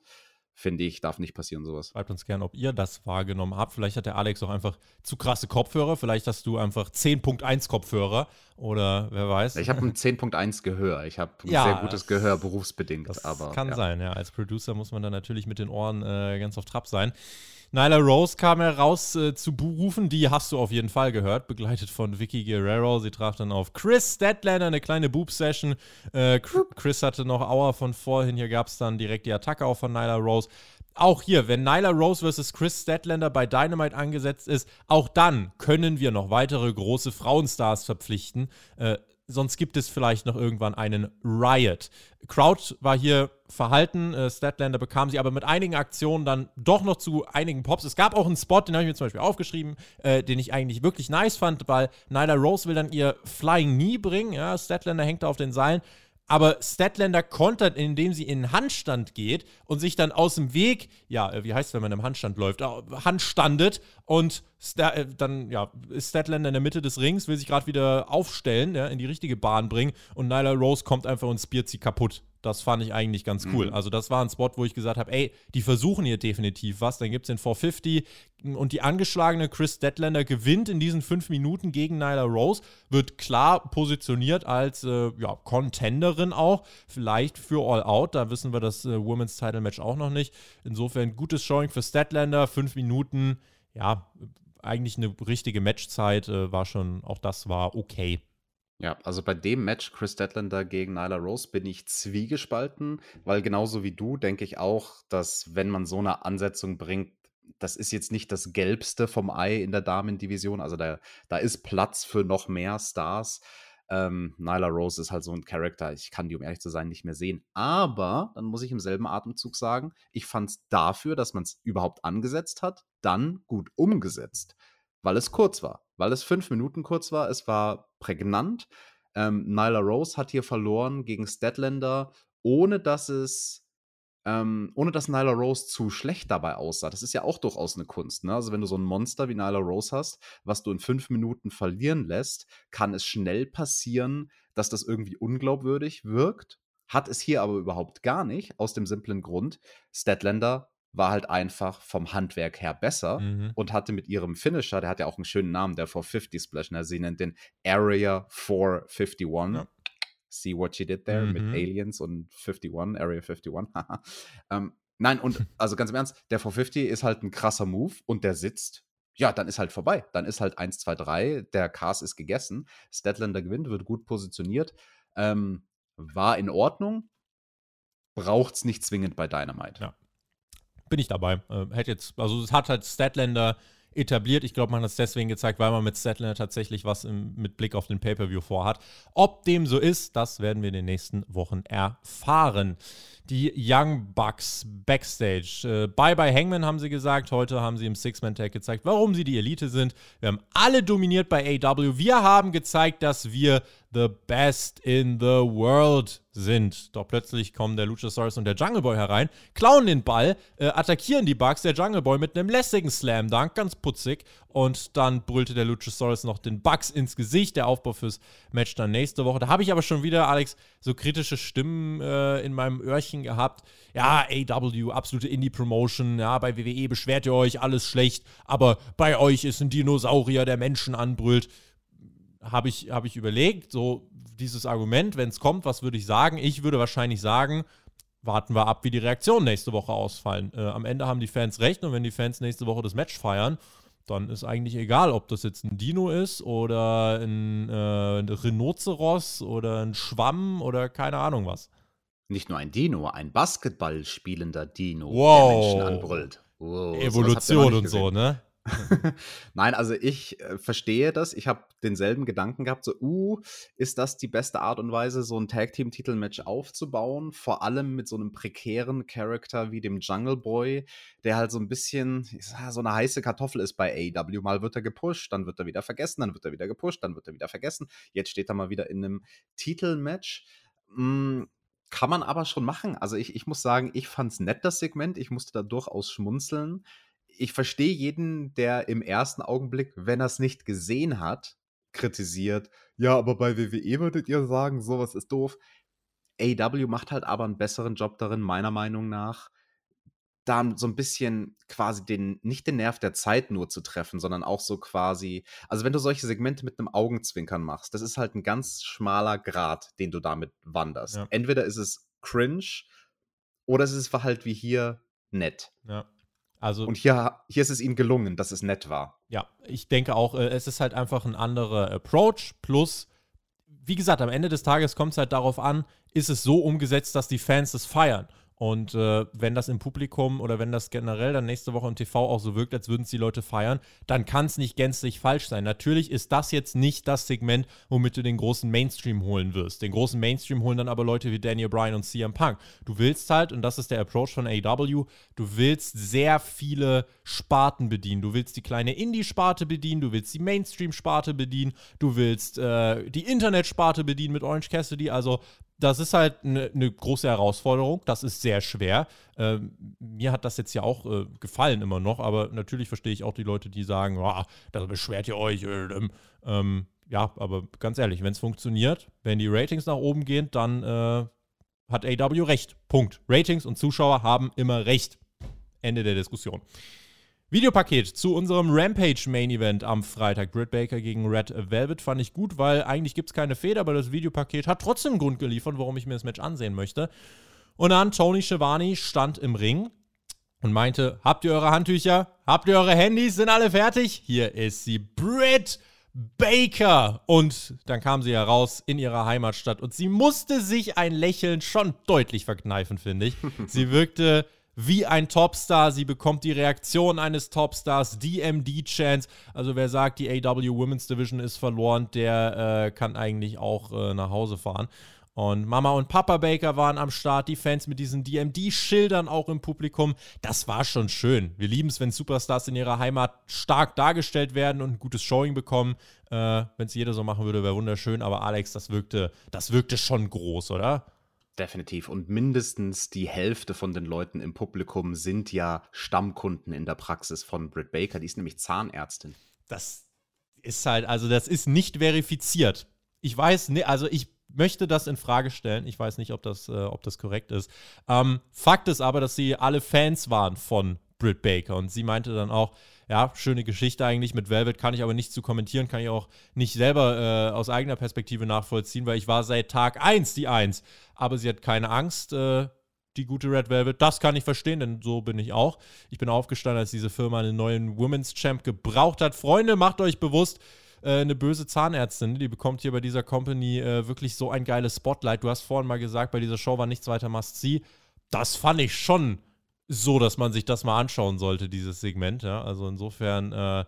Finde ich, darf nicht passieren, sowas. Schreibt uns gern, ob ihr das wahrgenommen habt. Vielleicht hat der Alex auch einfach zu krasse Kopfhörer. Vielleicht hast du einfach 10.1 Kopfhörer oder wer weiß. Ich habe ein 10.1 Gehör. Ich habe ein ja, sehr gutes Gehör, berufsbedingt. Das aber, kann ja. sein, ja. Als Producer muss man da natürlich mit den Ohren äh, ganz auf Trab sein. Nyla Rose kam heraus äh, zu berufen, die hast du auf jeden Fall gehört, begleitet von Vicky Guerrero. Sie traf dann auf Chris Statlander, eine kleine Boob-Session. Äh, Chris hatte noch Auer von vorhin, hier gab es dann direkt die Attacke auch von Nyla Rose. Auch hier, wenn Nyla Rose versus Chris Statlander bei Dynamite angesetzt ist, auch dann können wir noch weitere große Frauenstars verpflichten. Äh, sonst gibt es vielleicht noch irgendwann einen Riot. Crowd war hier verhalten, äh, Statlander bekam sie aber mit einigen Aktionen dann doch noch zu einigen Pops. Es gab auch einen Spot, den habe ich mir zum Beispiel aufgeschrieben, äh, den ich eigentlich wirklich nice fand, weil Nyla Rose will dann ihr Flying Knee bringen, ja, Statlander hängt da auf den Seilen aber Statlander kontert, indem sie in Handstand geht und sich dann aus dem Weg, ja, äh, wie heißt es, wenn man im Handstand läuft, handstandet und Sta äh, dann ja, ist Statlander in der Mitte des Rings, will sich gerade wieder aufstellen, ja, in die richtige Bahn bringen und Nyla Rose kommt einfach und spiert sie kaputt. Das fand ich eigentlich ganz cool. Mhm. Also, das war ein Spot, wo ich gesagt habe: ey, die versuchen hier definitiv was. Dann gibt es den 450 und die angeschlagene Chris Deadlander gewinnt in diesen fünf Minuten gegen Nyla Rose, wird klar positioniert als äh, ja, Contenderin auch, vielleicht für All Out. Da wissen wir das äh, Women's Title Match auch noch nicht. Insofern gutes Showing für Statlander, fünf Minuten. Ja, eigentlich eine richtige Matchzeit äh, war schon, auch das war okay. Ja, also bei dem Match Chris Deadlander gegen Nyla Rose bin ich zwiegespalten, weil genauso wie du denke ich auch, dass wenn man so eine Ansetzung bringt, das ist jetzt nicht das Gelbste vom Ei in der Damendivision. Also da, da ist Platz für noch mehr Stars. Ähm, Nyla Rose ist halt so ein Charakter, ich kann die, um ehrlich zu sein, nicht mehr sehen. Aber dann muss ich im selben Atemzug sagen, ich fand es dafür, dass man es überhaupt angesetzt hat, dann gut umgesetzt weil es kurz war, weil es fünf Minuten kurz war. Es war prägnant. Ähm, Nyla Rose hat hier verloren gegen Statlander, ohne dass es, ähm, ohne dass Nyla Rose zu schlecht dabei aussah. Das ist ja auch durchaus eine Kunst. Ne? Also wenn du so ein Monster wie Nyla Rose hast, was du in fünf Minuten verlieren lässt, kann es schnell passieren, dass das irgendwie unglaubwürdig wirkt. Hat es hier aber überhaupt gar nicht, aus dem simplen Grund, Statlander war halt einfach vom Handwerk her besser mhm. und hatte mit ihrem Finisher, der hat ja auch einen schönen Namen, der 450 Splash, ne? sie nennt den Area 451. Ja. See what she did there mhm. mit Aliens und 51, Area 51. [LAUGHS] ähm, nein, und [LAUGHS] also ganz im Ernst, der 450 ist halt ein krasser Move und der sitzt. Ja, dann ist halt vorbei. Dann ist halt 1, 2, 3, der Cast ist gegessen. Statlander gewinnt, wird gut positioniert. Ähm, war in Ordnung. Braucht es nicht zwingend bei Dynamite. Ja bin ich dabei. Äh, hätte jetzt, also es hat halt Statlander etabliert. Ich glaube, man hat es deswegen gezeigt, weil man mit Statlander tatsächlich was im, mit Blick auf den Pay-Per-View vorhat. Ob dem so ist, das werden wir in den nächsten Wochen erfahren. Die Young Bucks Backstage. Äh, bye bye Hangman haben sie gesagt. Heute haben sie im Six-Man-Tag gezeigt, warum sie die Elite sind. Wir haben alle dominiert bei AW. Wir haben gezeigt, dass wir the best in the world sind. Doch plötzlich kommen der Luchasaurus und der Jungle Boy herein, klauen den Ball, äh, attackieren die Bugs, der Jungle Boy mit einem lässigen Slam Dunk, ganz putzig. Und dann brüllte der Luchasaurus noch den Bugs ins Gesicht. Der Aufbau fürs Match dann nächste Woche. Da habe ich aber schon wieder, Alex, so kritische Stimmen äh, in meinem Öhrchen gehabt. Ja, AW, absolute Indie-Promotion. Ja, bei WWE beschwert ihr euch, alles schlecht. Aber bei euch ist ein Dinosaurier, der Menschen anbrüllt habe ich, hab ich überlegt, so dieses Argument, wenn es kommt, was würde ich sagen? Ich würde wahrscheinlich sagen, warten wir ab, wie die Reaktionen nächste Woche ausfallen. Äh, am Ende haben die Fans recht und wenn die Fans nächste Woche das Match feiern, dann ist eigentlich egal, ob das jetzt ein Dino ist oder ein, äh, ein Rhinoceros oder ein Schwamm oder keine Ahnung was. Nicht nur ein Dino, ein Basketball spielender Dino, wow. der Menschen anbrüllt. Wow, Evolution und so, ne? [LAUGHS] Nein, also ich äh, verstehe das. Ich habe denselben Gedanken gehabt, so, uh, ist das die beste Art und Weise, so ein Tag-Team-Titel-Match aufzubauen? Vor allem mit so einem prekären Charakter wie dem Jungle Boy, der halt so ein bisschen so eine heiße Kartoffel ist bei AEW. Mal wird er gepusht, dann wird er wieder vergessen, dann wird er wieder gepusht, dann wird er wieder vergessen. Jetzt steht er mal wieder in einem Titelmatch. Mm, kann man aber schon machen. Also ich, ich muss sagen, ich fand es nett, das Segment. Ich musste da durchaus schmunzeln ich verstehe jeden, der im ersten Augenblick, wenn er es nicht gesehen hat, kritisiert. Ja, aber bei WWE würdet ihr sagen, sowas ist doof. AW macht halt aber einen besseren Job darin, meiner Meinung nach, da so ein bisschen quasi den, nicht den Nerv der Zeit nur zu treffen, sondern auch so quasi, also wenn du solche Segmente mit einem Augenzwinkern machst, das ist halt ein ganz schmaler Grad, den du damit wanderst. Ja. Entweder ist es cringe oder es ist halt wie hier nett. Ja. Also, und hier, hier ist es ihnen gelungen, dass es nett war. Ja, ich denke auch, äh, es ist halt einfach ein anderer Approach. Plus, wie gesagt, am Ende des Tages kommt es halt darauf an, ist es so umgesetzt, dass die Fans es feiern. Und äh, wenn das im Publikum oder wenn das generell dann nächste Woche im TV auch so wirkt, als würden es die Leute feiern, dann kann es nicht gänzlich falsch sein. Natürlich ist das jetzt nicht das Segment, womit du den großen Mainstream holen wirst. Den großen Mainstream holen dann aber Leute wie Daniel Bryan und CM Punk. Du willst halt, und das ist der Approach von AW, du willst sehr viele Sparten bedienen. Du willst die kleine Indie-Sparte bedienen, du willst die Mainstream-Sparte bedienen, du willst äh, die Internet-Sparte bedienen mit Orange Cassidy. Also das ist halt eine ne große Herausforderung. Das ist sehr schwer. Ähm, mir hat das jetzt ja auch äh, gefallen immer noch, aber natürlich verstehe ich auch die Leute, die sagen, oh, da beschwert ihr euch. Äh, ähm, ja, aber ganz ehrlich, wenn es funktioniert, wenn die Ratings nach oben gehen, dann äh, hat AW recht. Punkt. Ratings und Zuschauer haben immer recht. Ende der Diskussion. Videopaket zu unserem Rampage Main Event am Freitag. Britt Baker gegen Red Velvet fand ich gut, weil eigentlich gibt es keine Feder, aber das Videopaket hat trotzdem Grund geliefert, warum ich mir das Match ansehen möchte. Und dann Tony Schiavone stand im Ring und meinte: Habt ihr eure Handtücher? Habt ihr eure Handys? Sind alle fertig? Hier ist sie, Britt Baker. Und dann kam sie heraus in ihrer Heimatstadt und sie musste sich ein Lächeln schon deutlich verkneifen, finde ich. Sie wirkte wie ein Topstar. Sie bekommt die Reaktion eines Topstars, DMD-Chance. Also wer sagt, die AW Women's Division ist verloren, der äh, kann eigentlich auch äh, nach Hause fahren. Und Mama und Papa Baker waren am Start, die Fans mit diesen DMD-Schildern auch im Publikum. Das war schon schön. Wir lieben es, wenn Superstars in ihrer Heimat stark dargestellt werden und ein gutes Showing bekommen. Äh, wenn es jeder so machen würde, wäre wunderschön. Aber Alex, das wirkte, das wirkte schon groß, oder? Definitiv. Und mindestens die Hälfte von den Leuten im Publikum sind ja Stammkunden in der Praxis von Britt Baker. Die ist nämlich Zahnärztin. Das ist halt, also das ist nicht verifiziert. Ich weiß, ne, also ich möchte das in Frage stellen. Ich weiß nicht, ob das, äh, ob das korrekt ist. Ähm, Fakt ist aber, dass sie alle Fans waren von Britt Baker. Und sie meinte dann auch, ja, schöne Geschichte eigentlich. Mit Velvet kann ich aber nicht zu kommentieren, kann ich auch nicht selber äh, aus eigener Perspektive nachvollziehen, weil ich war seit Tag 1 die 1. Aber sie hat keine Angst, äh, die gute Red Velvet. Das kann ich verstehen, denn so bin ich auch. Ich bin aufgestanden, als diese Firma einen neuen Women's Champ gebraucht hat. Freunde, macht euch bewusst, äh, eine böse Zahnärztin, die bekommt hier bei dieser Company äh, wirklich so ein geiles Spotlight. Du hast vorhin mal gesagt, bei dieser Show war nichts weiter Must-See. Das fand ich schon so, dass man sich das mal anschauen sollte, dieses Segment. Ja? Also insofern, äh,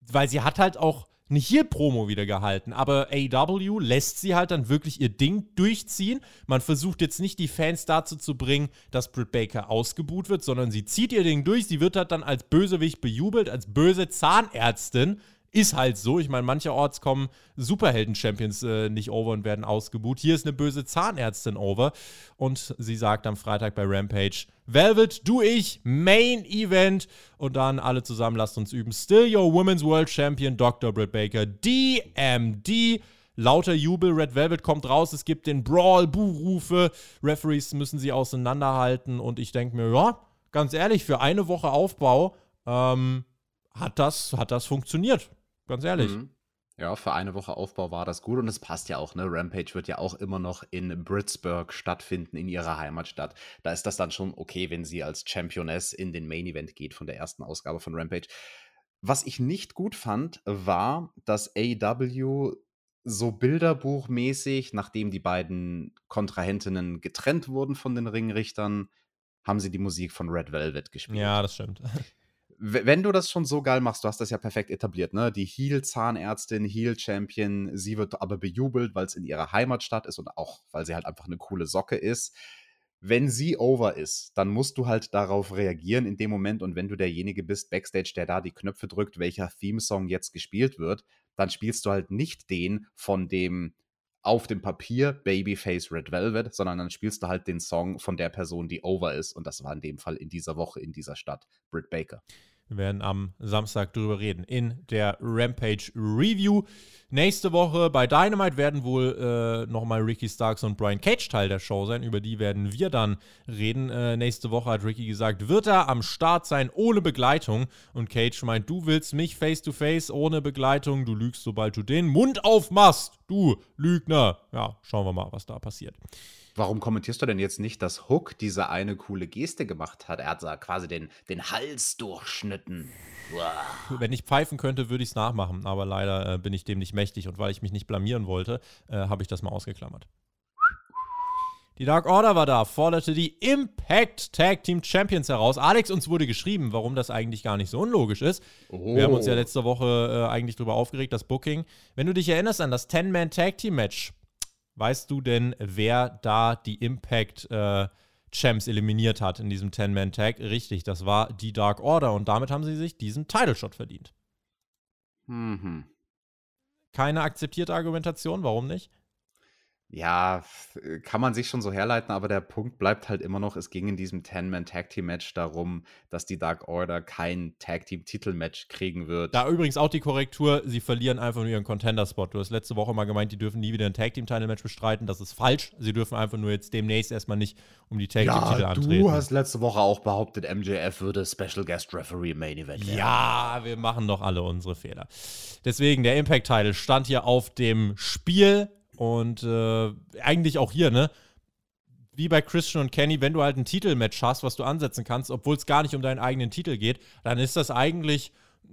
weil sie hat halt auch eine Heel-Promo wieder gehalten, aber AW lässt sie halt dann wirklich ihr Ding durchziehen. Man versucht jetzt nicht die Fans dazu zu bringen, dass Britt Baker ausgebuht wird, sondern sie zieht ihr Ding durch. Sie wird halt dann als Bösewicht bejubelt, als böse Zahnärztin ist halt so. Ich meine, mancherorts kommen Superhelden-Champions äh, nicht over und werden ausgebuht. Hier ist eine böse Zahnärztin over. Und sie sagt am Freitag bei Rampage: Velvet, du, ich, Main Event. Und dann alle zusammen, lasst uns üben. Still your Women's World Champion, Dr. Britt Baker, DMD. Lauter Jubel, Red Velvet kommt raus, es gibt den Brawl, Buhrufe, Referees müssen sie auseinanderhalten und ich denke mir, ja, ganz ehrlich, für eine Woche Aufbau ähm, hat, das, hat das funktioniert. Ganz ehrlich. Mhm. Ja, für eine Woche Aufbau war das gut und es passt ja auch, ne? Rampage wird ja auch immer noch in Britsburg stattfinden, in ihrer Heimatstadt. Da ist das dann schon okay, wenn sie als Championess in den Main Event geht von der ersten Ausgabe von Rampage. Was ich nicht gut fand, war, dass AW so bilderbuchmäßig, nachdem die beiden Kontrahentinnen getrennt wurden von den Ringrichtern, haben sie die Musik von Red Velvet gespielt. Ja, das stimmt. [LAUGHS] wenn du das schon so geil machst, du hast das ja perfekt etabliert, ne? Die Heel-Zahnärztin, Heel-Champion, sie wird aber bejubelt, weil es in ihrer Heimatstadt ist und auch, weil sie halt einfach eine coole Socke ist. Wenn sie over ist, dann musst du halt darauf reagieren in dem Moment und wenn du derjenige bist, Backstage, der da die Knöpfe drückt, welcher Theme-Song jetzt gespielt wird, dann spielst du halt nicht den von dem auf dem Papier Babyface Red Velvet, sondern dann spielst du halt den Song von der Person, die over ist. Und das war in dem Fall in dieser Woche in dieser Stadt Britt Baker. Wir werden am Samstag darüber reden in der Rampage Review. Nächste Woche bei Dynamite werden wohl äh, nochmal Ricky Starks und Brian Cage Teil der Show sein. Über die werden wir dann reden. Äh, nächste Woche hat Ricky gesagt, wird er am Start sein ohne Begleitung. Und Cage meint, du willst mich face to face ohne Begleitung. Du lügst, sobald du den Mund aufmachst. du Lügner. Ja, schauen wir mal, was da passiert. Warum kommentierst du denn jetzt nicht, dass Hook diese eine coole Geste gemacht hat? Er hat da quasi den, den Hals durchschnitten. Wow. Wenn ich pfeifen könnte, würde ich es nachmachen, aber leider äh, bin ich dem nicht mächtig und weil ich mich nicht blamieren wollte, äh, habe ich das mal ausgeklammert. Die Dark Order war da, forderte die Impact Tag Team Champions heraus. Alex, uns wurde geschrieben, warum das eigentlich gar nicht so unlogisch ist. Oh. Wir haben uns ja oh. letzte Woche äh, eigentlich darüber aufgeregt, das Booking. Wenn du dich erinnerst an das 10-Man Tag Team Match, weißt du denn, wer da die Impact äh, Champs eliminiert hat in diesem 10-Man Tag? Richtig, das war die Dark Order und damit haben sie sich diesen Title Shot verdient. Mhm. Keine akzeptierte Argumentation, warum nicht? Ja, kann man sich schon so herleiten, aber der Punkt bleibt halt immer noch, es ging in diesem Ten-Man-Tag-Team-Match darum, dass die Dark Order kein Tag-Team-Titel-Match kriegen wird. Da übrigens auch die Korrektur, sie verlieren einfach nur ihren Contender-Spot. Du hast letzte Woche mal gemeint, die dürfen nie wieder ein Tag-Team-Title-Match bestreiten. Das ist falsch. Sie dürfen einfach nur jetzt demnächst erstmal nicht um die Tag-Team-Titel ja, antreten. du hast letzte Woche auch behauptet, MJF würde Special Guest Referee im Main Event werden. Ja, wir machen doch alle unsere Fehler. Deswegen, der Impact-Title stand hier auf dem Spiel und äh, eigentlich auch hier, ne? Wie bei Christian und Kenny, wenn du halt ein Titelmatch hast, was du ansetzen kannst, obwohl es gar nicht um deinen eigenen Titel geht, dann ist das eigentlich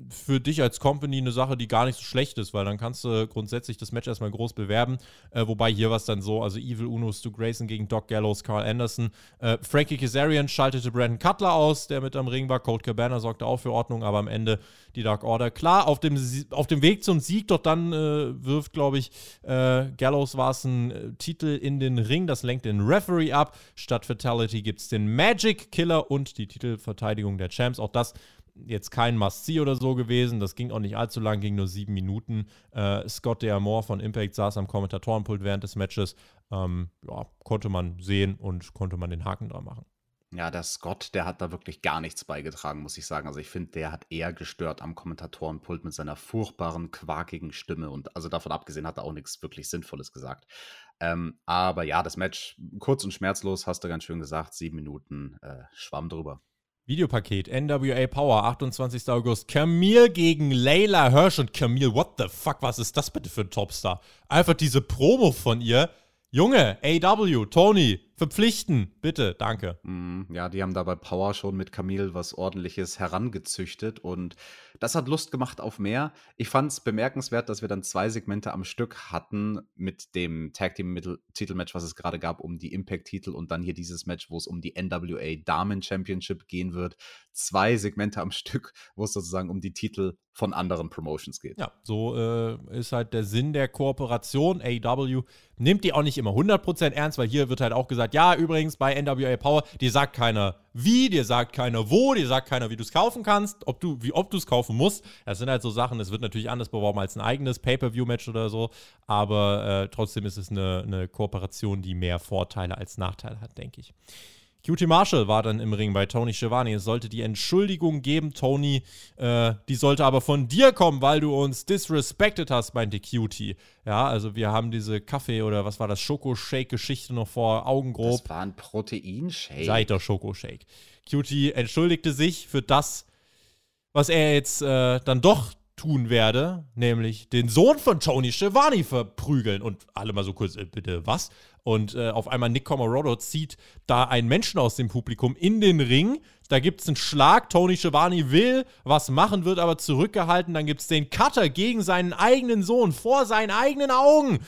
für dich als Company eine Sache, die gar nicht so schlecht ist, weil dann kannst du grundsätzlich das Match erstmal groß bewerben. Äh, wobei hier war es dann so: also Evil Uno, Stu Grayson gegen Doc Gallows, Carl Anderson. Äh, Frankie Kazarian schaltete Brandon Cutler aus, der mit am Ring war. Cold Cabana sorgte auch für Ordnung, aber am Ende die Dark Order. Klar, auf dem, auf dem Weg zum Sieg, doch dann äh, wirft, glaube ich, äh, Gallows war es ein äh, Titel in den Ring. Das lenkt den Referee ab. Statt Fatality gibt es den Magic Killer und die Titelverteidigung der Champs. Auch das jetzt kein Must-See oder so gewesen. Das ging auch nicht allzu lang, ging nur sieben Minuten. Äh, Scott Deamore von Impact saß am Kommentatorenpult während des Matches. Ähm, ja, konnte man sehen und konnte man den Haken dran machen. Ja, der Scott, der hat da wirklich gar nichts beigetragen, muss ich sagen. Also ich finde, der hat eher gestört am Kommentatorenpult mit seiner furchtbaren, quakigen Stimme. Und also davon abgesehen hat er auch nichts wirklich Sinnvolles gesagt. Ähm, aber ja, das Match kurz und schmerzlos, hast du ganz schön gesagt. Sieben Minuten, äh, schwamm drüber. Videopaket NWA Power, 28. August. Camille gegen Layla Hirsch und Camille, what the fuck, was ist das bitte für ein Topstar? Einfach diese Promo von ihr. Junge, AW, Tony, verpflichten, bitte, danke. Mm, ja, die haben da bei Power schon mit Camille was ordentliches herangezüchtet und das hat Lust gemacht auf mehr. Ich fand es bemerkenswert, dass wir dann zwei Segmente am Stück hatten mit dem Tag Team Titelmatch, was es gerade gab, um die Impact Titel und dann hier dieses Match, wo es um die NWA Damen Championship gehen wird. Zwei Segmente am Stück, wo es sozusagen um die Titel von anderen Promotions geht. Ja, so äh, ist halt der Sinn der Kooperation. AW nimmt die auch nicht immer 100% ernst, weil hier wird halt auch gesagt, ja, übrigens bei NWA Power, dir sagt keiner wie, dir sagt keiner wo, dir sagt keiner, wie du es kaufen kannst, ob du, wie ob du es kaufen musst. Das sind halt so Sachen, es wird natürlich anders beworben als ein eigenes Pay-Per-View-Match oder so, aber äh, trotzdem ist es eine, eine Kooperation, die mehr Vorteile als Nachteile hat, denke ich. QT Marshall war dann im Ring bei Tony Schiavone. Es sollte die Entschuldigung geben, Tony. Äh, die sollte aber von dir kommen, weil du uns disrespected hast, meinte QT. Ja, also wir haben diese Kaffee- oder was war das, Schokoshake-Geschichte noch vor Augen grob. Das war ein Proteinshake. Seid doch Schokoshake. QT entschuldigte sich für das, was er jetzt äh, dann doch tun werde, nämlich den Sohn von Tony Schiavone verprügeln. Und alle mal so kurz, äh, bitte was? Und äh, auf einmal Nick Comorodo zieht da einen Menschen aus dem Publikum in den Ring. Da gibt es einen Schlag. Tony Schiavone will was machen, wird aber zurückgehalten. Dann gibt es den Cutter gegen seinen eigenen Sohn vor seinen eigenen Augen.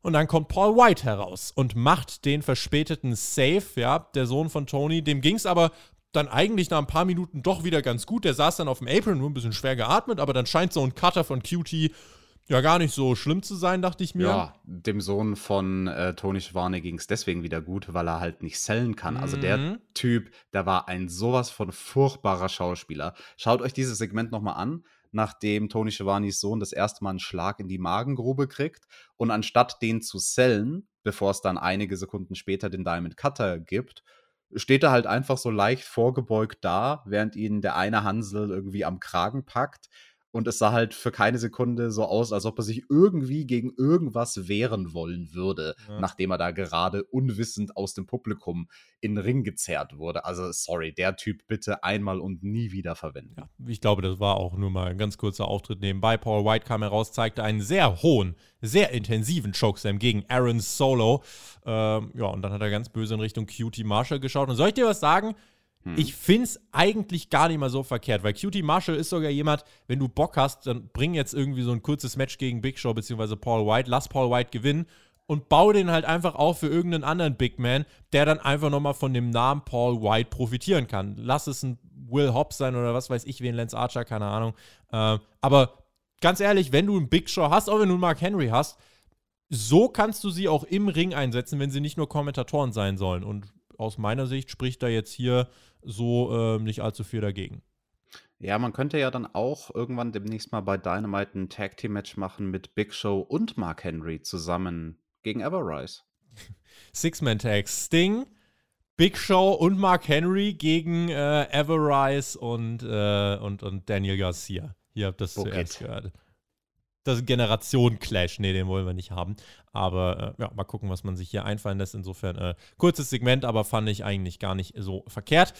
Und dann kommt Paul White heraus und macht den verspäteten Save, ja, der Sohn von Tony. Dem ging es aber dann eigentlich nach ein paar Minuten doch wieder ganz gut. Der saß dann auf dem Apron, nur ein bisschen schwer geatmet, aber dann scheint so ein Cutter von QT ja gar nicht so schlimm zu sein, dachte ich mir. Ja, dem Sohn von äh, Tony Schwane ging es deswegen wieder gut, weil er halt nicht sellen kann. Mhm. Also der mhm. Typ, der war ein sowas von furchtbarer Schauspieler. Schaut euch dieses Segment nochmal an, nachdem Tony Schiavones Sohn das erste Mal einen Schlag in die Magengrube kriegt und anstatt den zu sellen, bevor es dann einige Sekunden später den Diamond Cutter gibt, steht er halt einfach so leicht vorgebeugt da, während ihn der eine Hansel irgendwie am Kragen packt und es sah halt für keine Sekunde so aus, als ob er sich irgendwie gegen irgendwas wehren wollen würde, ja. nachdem er da gerade unwissend aus dem Publikum in den Ring gezerrt wurde. Also, sorry, der Typ bitte einmal und nie wieder verwenden. Ja, ich glaube, das war auch nur mal ein ganz kurzer Auftritt nebenbei. Paul White kam heraus, zeigte einen sehr hohen, sehr intensiven Chokeslam gegen Aaron Solo. Ähm, ja, und dann hat er ganz böse in Richtung Cutie Marshall geschaut. Und soll ich dir was sagen? Hm. Ich finde es eigentlich gar nicht mal so verkehrt, weil Cutie Marshall ist sogar jemand, wenn du Bock hast, dann bring jetzt irgendwie so ein kurzes Match gegen Big Show bzw. Paul White, lass Paul White gewinnen und bau den halt einfach auf für irgendeinen anderen Big Man, der dann einfach nochmal von dem Namen Paul White profitieren kann. Lass es ein Will Hobbs sein oder was weiß ich, wie ein Lance Archer, keine Ahnung. Äh, aber ganz ehrlich, wenn du einen Big Show hast, auch wenn du einen Mark Henry hast, so kannst du sie auch im Ring einsetzen, wenn sie nicht nur Kommentatoren sein sollen. Und aus meiner Sicht spricht da jetzt hier so äh, nicht allzu viel dagegen. Ja, man könnte ja dann auch irgendwann demnächst mal bei Dynamite ein Tag Team Match machen mit Big Show und Mark Henry zusammen gegen Everrise. [LAUGHS] Six-Man Tag Sting, Big Show und Mark Henry gegen äh, Everrise und, äh, und, und Daniel Garcia. Ihr habt das Bucket. zuerst gehört. Das Generation-Clash. Nee, den wollen wir nicht haben. Aber äh, ja, mal gucken, was man sich hier einfallen lässt. Insofern äh, kurzes Segment, aber fand ich eigentlich gar nicht so verkehrt.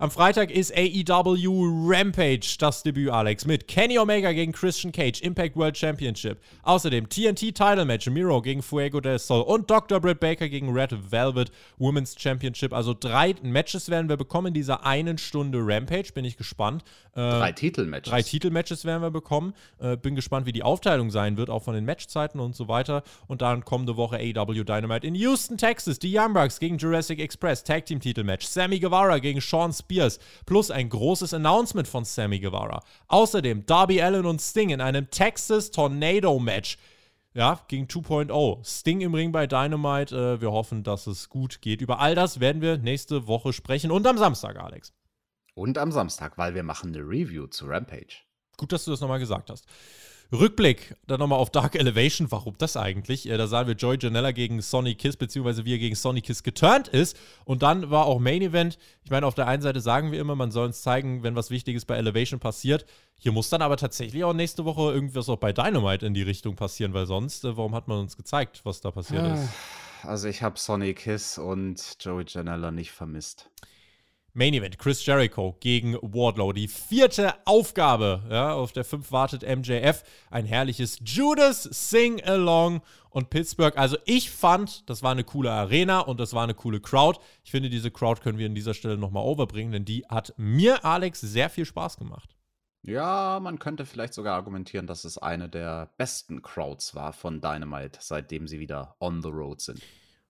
Am Freitag ist AEW Rampage das Debüt, Alex, mit Kenny Omega gegen Christian Cage, Impact World Championship. Außerdem TNT Title Match, Miro gegen Fuego del Sol und Dr. Britt Baker gegen Red Velvet Women's Championship. Also drei Matches werden wir bekommen in dieser einen Stunde Rampage. Bin ich gespannt. Äh, drei Titelmatches. Drei Titelmatches werden wir bekommen. Äh, bin gespannt, wie die Aufteilung sein wird, auch von den Matchzeiten und so weiter. Und dann kommende Woche AEW Dynamite in Houston, Texas. Die Young Bucks gegen Jurassic Express, Tag Team Titelmatch. Sammy Guevara gegen Sean Spears plus ein großes Announcement von Sammy Guevara. Außerdem Darby Allen und Sting in einem Texas Tornado Match. Ja, gegen 2.0. Sting im Ring bei Dynamite. Äh, wir hoffen, dass es gut geht. Über all das werden wir nächste Woche sprechen und am Samstag, Alex. Und am Samstag, weil wir machen eine Review zu Rampage. Gut, dass du das nochmal gesagt hast. Rückblick dann nochmal auf Dark Elevation. Warum das eigentlich? Da sahen wir Joy Janella gegen Sonny Kiss, beziehungsweise wie er gegen Sonny Kiss geturnt ist. Und dann war auch Main Event. Ich meine, auf der einen Seite sagen wir immer, man soll uns zeigen, wenn was Wichtiges bei Elevation passiert. Hier muss dann aber tatsächlich auch nächste Woche irgendwas auch bei Dynamite in die Richtung passieren, weil sonst, äh, warum hat man uns gezeigt, was da passiert ist? Also ich habe Sonny Kiss und Joey Janella nicht vermisst. Main Event, Chris Jericho gegen Wardlow. Die vierte Aufgabe, ja, auf der fünf wartet MJF. Ein herrliches Judas Sing Along und Pittsburgh. Also ich fand, das war eine coole Arena und das war eine coole Crowd. Ich finde, diese Crowd können wir an dieser Stelle nochmal overbringen, denn die hat mir, Alex, sehr viel Spaß gemacht. Ja, man könnte vielleicht sogar argumentieren, dass es eine der besten Crowds war von Dynamite, seitdem sie wieder on the road sind.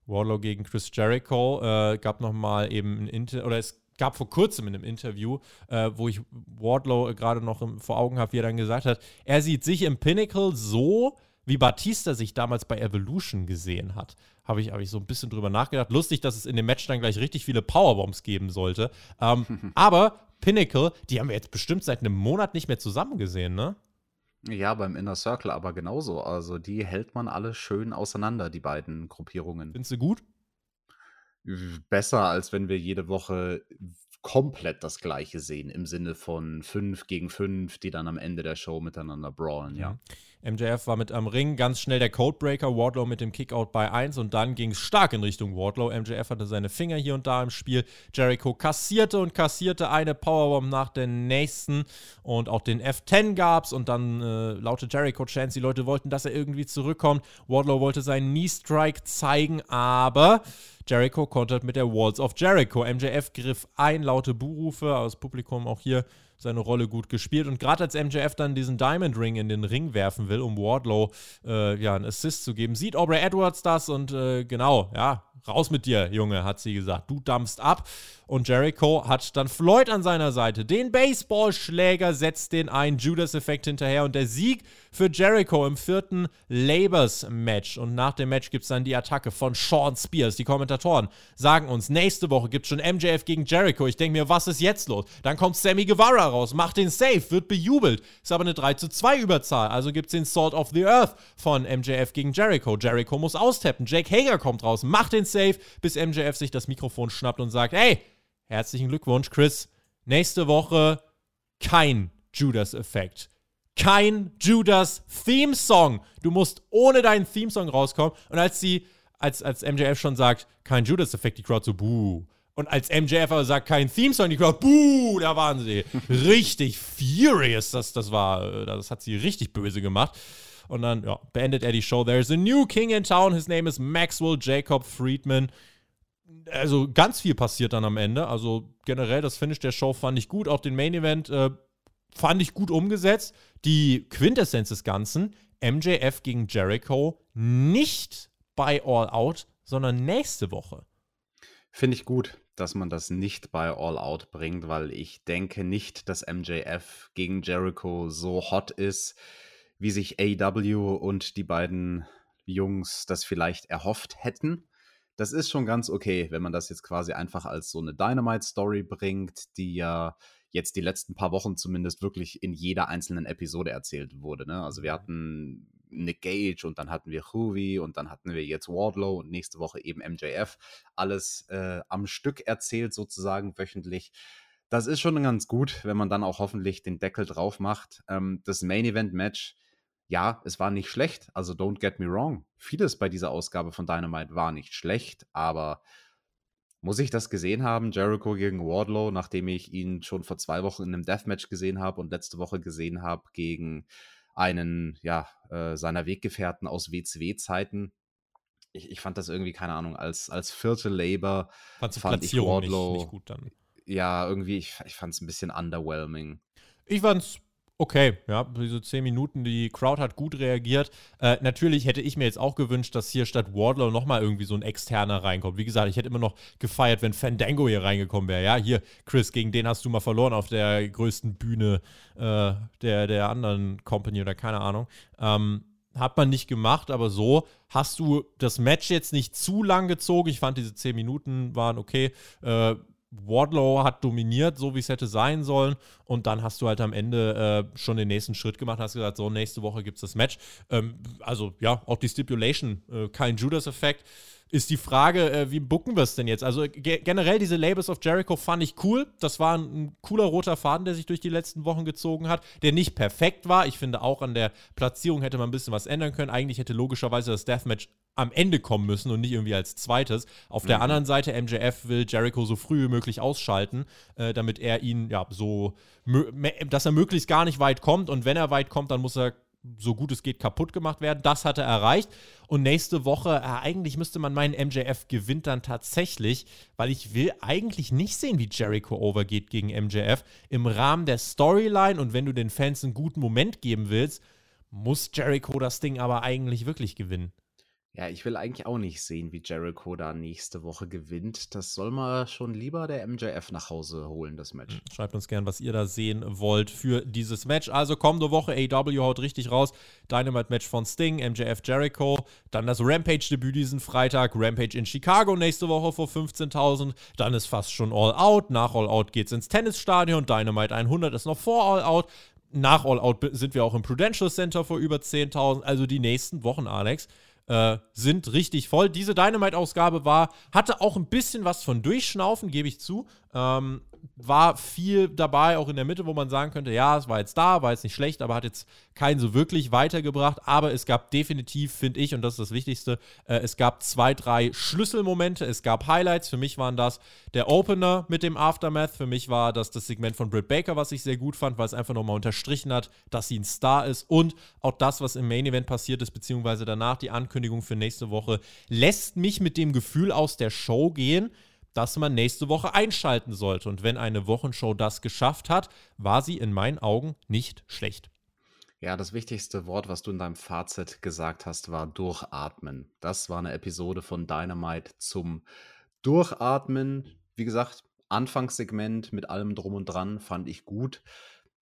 Wardlow gegen Chris Jericho äh, gab nochmal eben ein Inter oder es gab vor kurzem in einem Interview, äh, wo ich Wardlow gerade noch im, vor Augen habe, wie er dann gesagt hat, er sieht sich im Pinnacle so, wie Batista sich damals bei Evolution gesehen hat. Habe ich, hab ich so ein bisschen drüber nachgedacht. Lustig, dass es in dem Match dann gleich richtig viele Powerbombs geben sollte. Ähm, [LAUGHS] aber Pinnacle, die haben wir jetzt bestimmt seit einem Monat nicht mehr zusammen gesehen, ne? Ja, beim Inner Circle aber genauso. Also die hält man alle schön auseinander, die beiden Gruppierungen. Findest du gut? Besser, als wenn wir jede Woche komplett das Gleiche sehen, im Sinne von 5 gegen 5, die dann am Ende der Show miteinander brawlen, ja. MJF war mit am Ring, ganz schnell der Codebreaker, Wardlow mit dem Kickout bei 1 und dann ging es stark in Richtung Wardlow. MJF hatte seine Finger hier und da im Spiel. Jericho kassierte und kassierte eine Powerbomb nach der nächsten und auch den F10 gab es und dann äh, laute Jericho-Chance, die Leute wollten, dass er irgendwie zurückkommt. Wardlow wollte seinen Knee-Strike zeigen, aber Jericho kontert mit der Walls of Jericho. MJF griff ein, laute Buhrufe aus Publikum auch hier seine Rolle gut gespielt. Und gerade als MJF dann diesen Diamond Ring in den Ring werfen will, um Wardlow äh, ja, einen Assist zu geben, sieht Aubrey Edwards das und äh, genau, ja, raus mit dir, Junge, hat sie gesagt. Du dampfst ab. Und Jericho hat dann Floyd an seiner Seite. Den Baseballschläger setzt den ein, Judas-Effekt hinterher und der Sieg für Jericho im vierten Labors-Match. Und nach dem Match gibt es dann die Attacke von Sean Spears. Die Kommentatoren sagen uns, nächste Woche gibt es schon MJF gegen Jericho. Ich denke mir, was ist jetzt los? Dann kommt Sammy Guevara raus, macht den Safe, wird bejubelt. Ist aber eine 3 zu 2 Überzahl. Also gibt es den Salt of the Earth von MJF gegen Jericho. Jericho muss austappen. Jake Hager kommt raus, macht den Safe, bis MJF sich das Mikrofon schnappt und sagt, hey, Herzlichen Glückwunsch, Chris. Nächste Woche kein Judas-Effekt. kein Judas Theme Song. Du musst ohne deinen Theme Song rauskommen. Und als sie, als, als MJF schon sagt, kein Judas-Effekt, die Crowd so, buh. Und als MJF aber sagt, kein Theme-Song, die Crowd, buh, da waren sie [LAUGHS] richtig furious. Das, das war, das hat sie richtig böse gemacht. Und dann ja, beendet er die Show. There's a new king in town. His name is Maxwell Jacob Friedman. Also ganz viel passiert dann am Ende. Also generell das Finish der Show fand ich gut. Auch den Main Event äh, fand ich gut umgesetzt. Die Quintessenz des Ganzen: MJF gegen Jericho nicht bei All Out, sondern nächste Woche. Finde ich gut dass man das nicht bei All Out bringt, weil ich denke nicht, dass MJF gegen Jericho so hot ist, wie sich AW und die beiden Jungs das vielleicht erhofft hätten. Das ist schon ganz okay, wenn man das jetzt quasi einfach als so eine Dynamite-Story bringt, die ja jetzt die letzten paar Wochen zumindest wirklich in jeder einzelnen Episode erzählt wurde. Ne? Also wir hatten Nick Gage und dann hatten wir Huey und dann hatten wir jetzt Wardlow und nächste Woche eben MJF. Alles äh, am Stück erzählt sozusagen wöchentlich. Das ist schon ganz gut, wenn man dann auch hoffentlich den Deckel drauf macht. Ähm, das Main Event Match, ja, es war nicht schlecht. Also don't get me wrong. Vieles bei dieser Ausgabe von Dynamite war nicht schlecht, aber muss ich das gesehen haben, Jericho gegen Wardlow, nachdem ich ihn schon vor zwei Wochen in einem Deathmatch gesehen habe und letzte Woche gesehen habe gegen einen, ja, äh, seiner Weggefährten aus WCW-Zeiten. Ich, ich, fand das irgendwie, keine Ahnung, als, als vierte Labor fand ich Wardlow nicht, nicht, gut dann. Ja, irgendwie, ich, ich fand es ein bisschen underwhelming. Ich fand es okay, ja, diese zehn Minuten, die Crowd hat gut reagiert. Äh, natürlich hätte ich mir jetzt auch gewünscht, dass hier statt Wardlow nochmal irgendwie so ein externer reinkommt. Wie gesagt, ich hätte immer noch gefeiert, wenn Fandango hier reingekommen wäre. Ja, hier, Chris, gegen den hast du mal verloren auf der größten Bühne äh, der, der anderen Company oder keine Ahnung. Ähm, hat man nicht gemacht, aber so hast du das Match jetzt nicht zu lang gezogen. Ich fand, diese zehn Minuten waren okay. Äh, Wardlow hat dominiert, so wie es hätte sein sollen. Und dann hast du halt am Ende äh, schon den nächsten Schritt gemacht, hast gesagt, so, nächste Woche gibt es das Match. Ähm, also ja, auch die Stipulation, äh, kein Judas-Effekt. Ist die Frage, äh, wie bucken wir es denn jetzt? Also ge generell diese Labels of Jericho fand ich cool. Das war ein, ein, cooler roter Faden, der sich durch die letzten Wochen gezogen hat, der nicht perfekt war. Ich finde auch an der Platzierung hätte man ein bisschen was ändern können. Eigentlich hätte logischerweise das Deathmatch am Ende kommen müssen und nicht irgendwie als zweites. Auf mhm. der anderen Seite, MJF will Jericho so früh wie möglich ausschalten, äh, damit er ihn ja so, dass er möglichst gar nicht weit kommt und wenn er weit kommt, dann muss er so gut es geht kaputt gemacht werden. Das hat er erreicht. Und nächste Woche, äh, eigentlich müsste man meinen, MJF gewinnt dann tatsächlich, weil ich will eigentlich nicht sehen, wie Jericho overgeht gegen MJF. Im Rahmen der Storyline und wenn du den Fans einen guten Moment geben willst, muss Jericho das Ding aber eigentlich wirklich gewinnen. Ja, ich will eigentlich auch nicht sehen, wie Jericho da nächste Woche gewinnt. Das soll mal schon lieber der MJF nach Hause holen, das Match. Hm, schreibt uns gern, was ihr da sehen wollt für dieses Match. Also kommende Woche, AW haut richtig raus. Dynamite-Match von Sting, MJF Jericho. Dann das Rampage-Debüt diesen Freitag. Rampage in Chicago nächste Woche vor 15.000. Dann ist fast schon All Out. Nach All Out geht's ins Tennisstadion. Dynamite 100 ist noch vor All Out nach All Out sind wir auch im Prudential Center vor über 10.000. Also die nächsten Wochen, Alex, äh, sind richtig voll. Diese Dynamite-Ausgabe war, hatte auch ein bisschen was von Durchschnaufen, gebe ich zu. Ähm, war viel dabei, auch in der Mitte, wo man sagen könnte, ja, es war jetzt da, war jetzt nicht schlecht, aber hat jetzt keinen so wirklich weitergebracht. Aber es gab definitiv, finde ich, und das ist das Wichtigste, äh, es gab zwei, drei Schlüsselmomente, es gab Highlights. Für mich waren das der Opener mit dem Aftermath, für mich war das das Segment von Britt Baker, was ich sehr gut fand, weil es einfach nochmal unterstrichen hat, dass sie ein Star ist. Und auch das, was im Main Event passiert ist, beziehungsweise danach die Ankündigung für nächste Woche, lässt mich mit dem Gefühl aus der Show gehen, dass man nächste Woche einschalten sollte. Und wenn eine Wochenshow das geschafft hat, war sie in meinen Augen nicht schlecht. Ja, das wichtigste Wort, was du in deinem Fazit gesagt hast, war Durchatmen. Das war eine Episode von Dynamite zum Durchatmen. Wie gesagt, Anfangssegment mit allem drum und dran fand ich gut.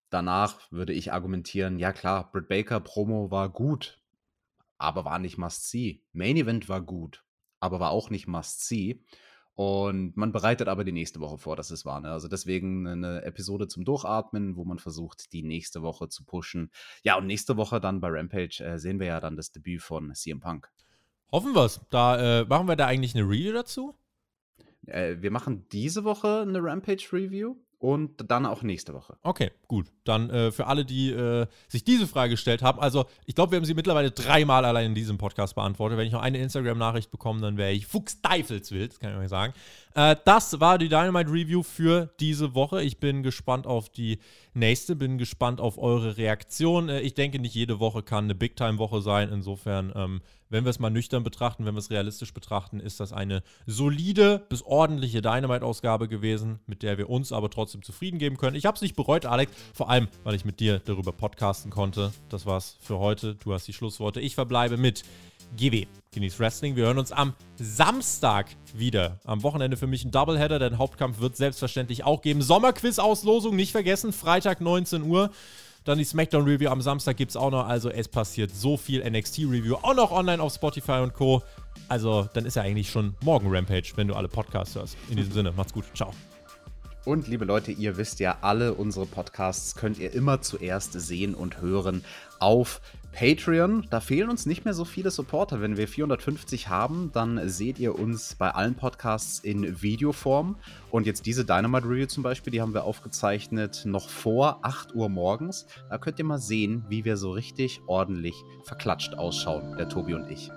Danach würde ich argumentieren, ja klar, Britt Baker Promo war gut, aber war nicht Must-See. Main Event war gut, aber war auch nicht Must-See. Und man bereitet aber die nächste Woche vor, dass es war. Ne? Also deswegen eine Episode zum Durchatmen, wo man versucht, die nächste Woche zu pushen. Ja, und nächste Woche dann bei Rampage äh, sehen wir ja dann das Debüt von CM Punk. Hoffen wir es. Da äh, machen wir da eigentlich eine Review dazu? Äh, wir machen diese Woche eine Rampage-Review und dann auch nächste Woche. Okay, gut. Dann äh, für alle, die äh, sich diese Frage gestellt haben, also ich glaube, wir haben sie mittlerweile dreimal allein in diesem Podcast beantwortet. Wenn ich noch eine Instagram-Nachricht bekomme, dann wäre ich fuchsteifelswild, das kann ich euch sagen. Äh, das war die Dynamite Review für diese Woche. Ich bin gespannt auf die nächste, bin gespannt auf eure Reaktion. Äh, ich denke, nicht jede Woche kann eine Big-Time-Woche sein. Insofern, ähm, wenn wir es mal nüchtern betrachten, wenn wir es realistisch betrachten, ist das eine solide bis ordentliche Dynamite-Ausgabe gewesen, mit der wir uns aber trotzdem zufrieden geben können. Ich habe es nicht bereut, Alex, vor allem, weil ich mit dir darüber podcasten konnte. Das war's für heute. Du hast die Schlussworte. Ich verbleibe mit GW. Genieß Wrestling. Wir hören uns am Samstag wieder. Am Wochenende für mich ein Doubleheader. Den Hauptkampf wird selbstverständlich auch geben. Sommerquiz-Auslosung, nicht vergessen. Freitag 19 Uhr. Dann die SmackDown-Review am Samstag gibt es auch noch. Also es passiert so viel NXT-Review. Auch noch online auf Spotify und Co. Also dann ist ja eigentlich schon morgen Rampage, wenn du alle Podcasts hörst. In diesem Sinne, macht's gut. Ciao. Und liebe Leute, ihr wisst ja, alle unsere Podcasts könnt ihr immer zuerst sehen und hören auf Patreon. Da fehlen uns nicht mehr so viele Supporter. Wenn wir 450 haben, dann seht ihr uns bei allen Podcasts in Videoform. Und jetzt diese Dynamite Review zum Beispiel, die haben wir aufgezeichnet noch vor 8 Uhr morgens. Da könnt ihr mal sehen, wie wir so richtig ordentlich verklatscht ausschauen, der Tobi und ich.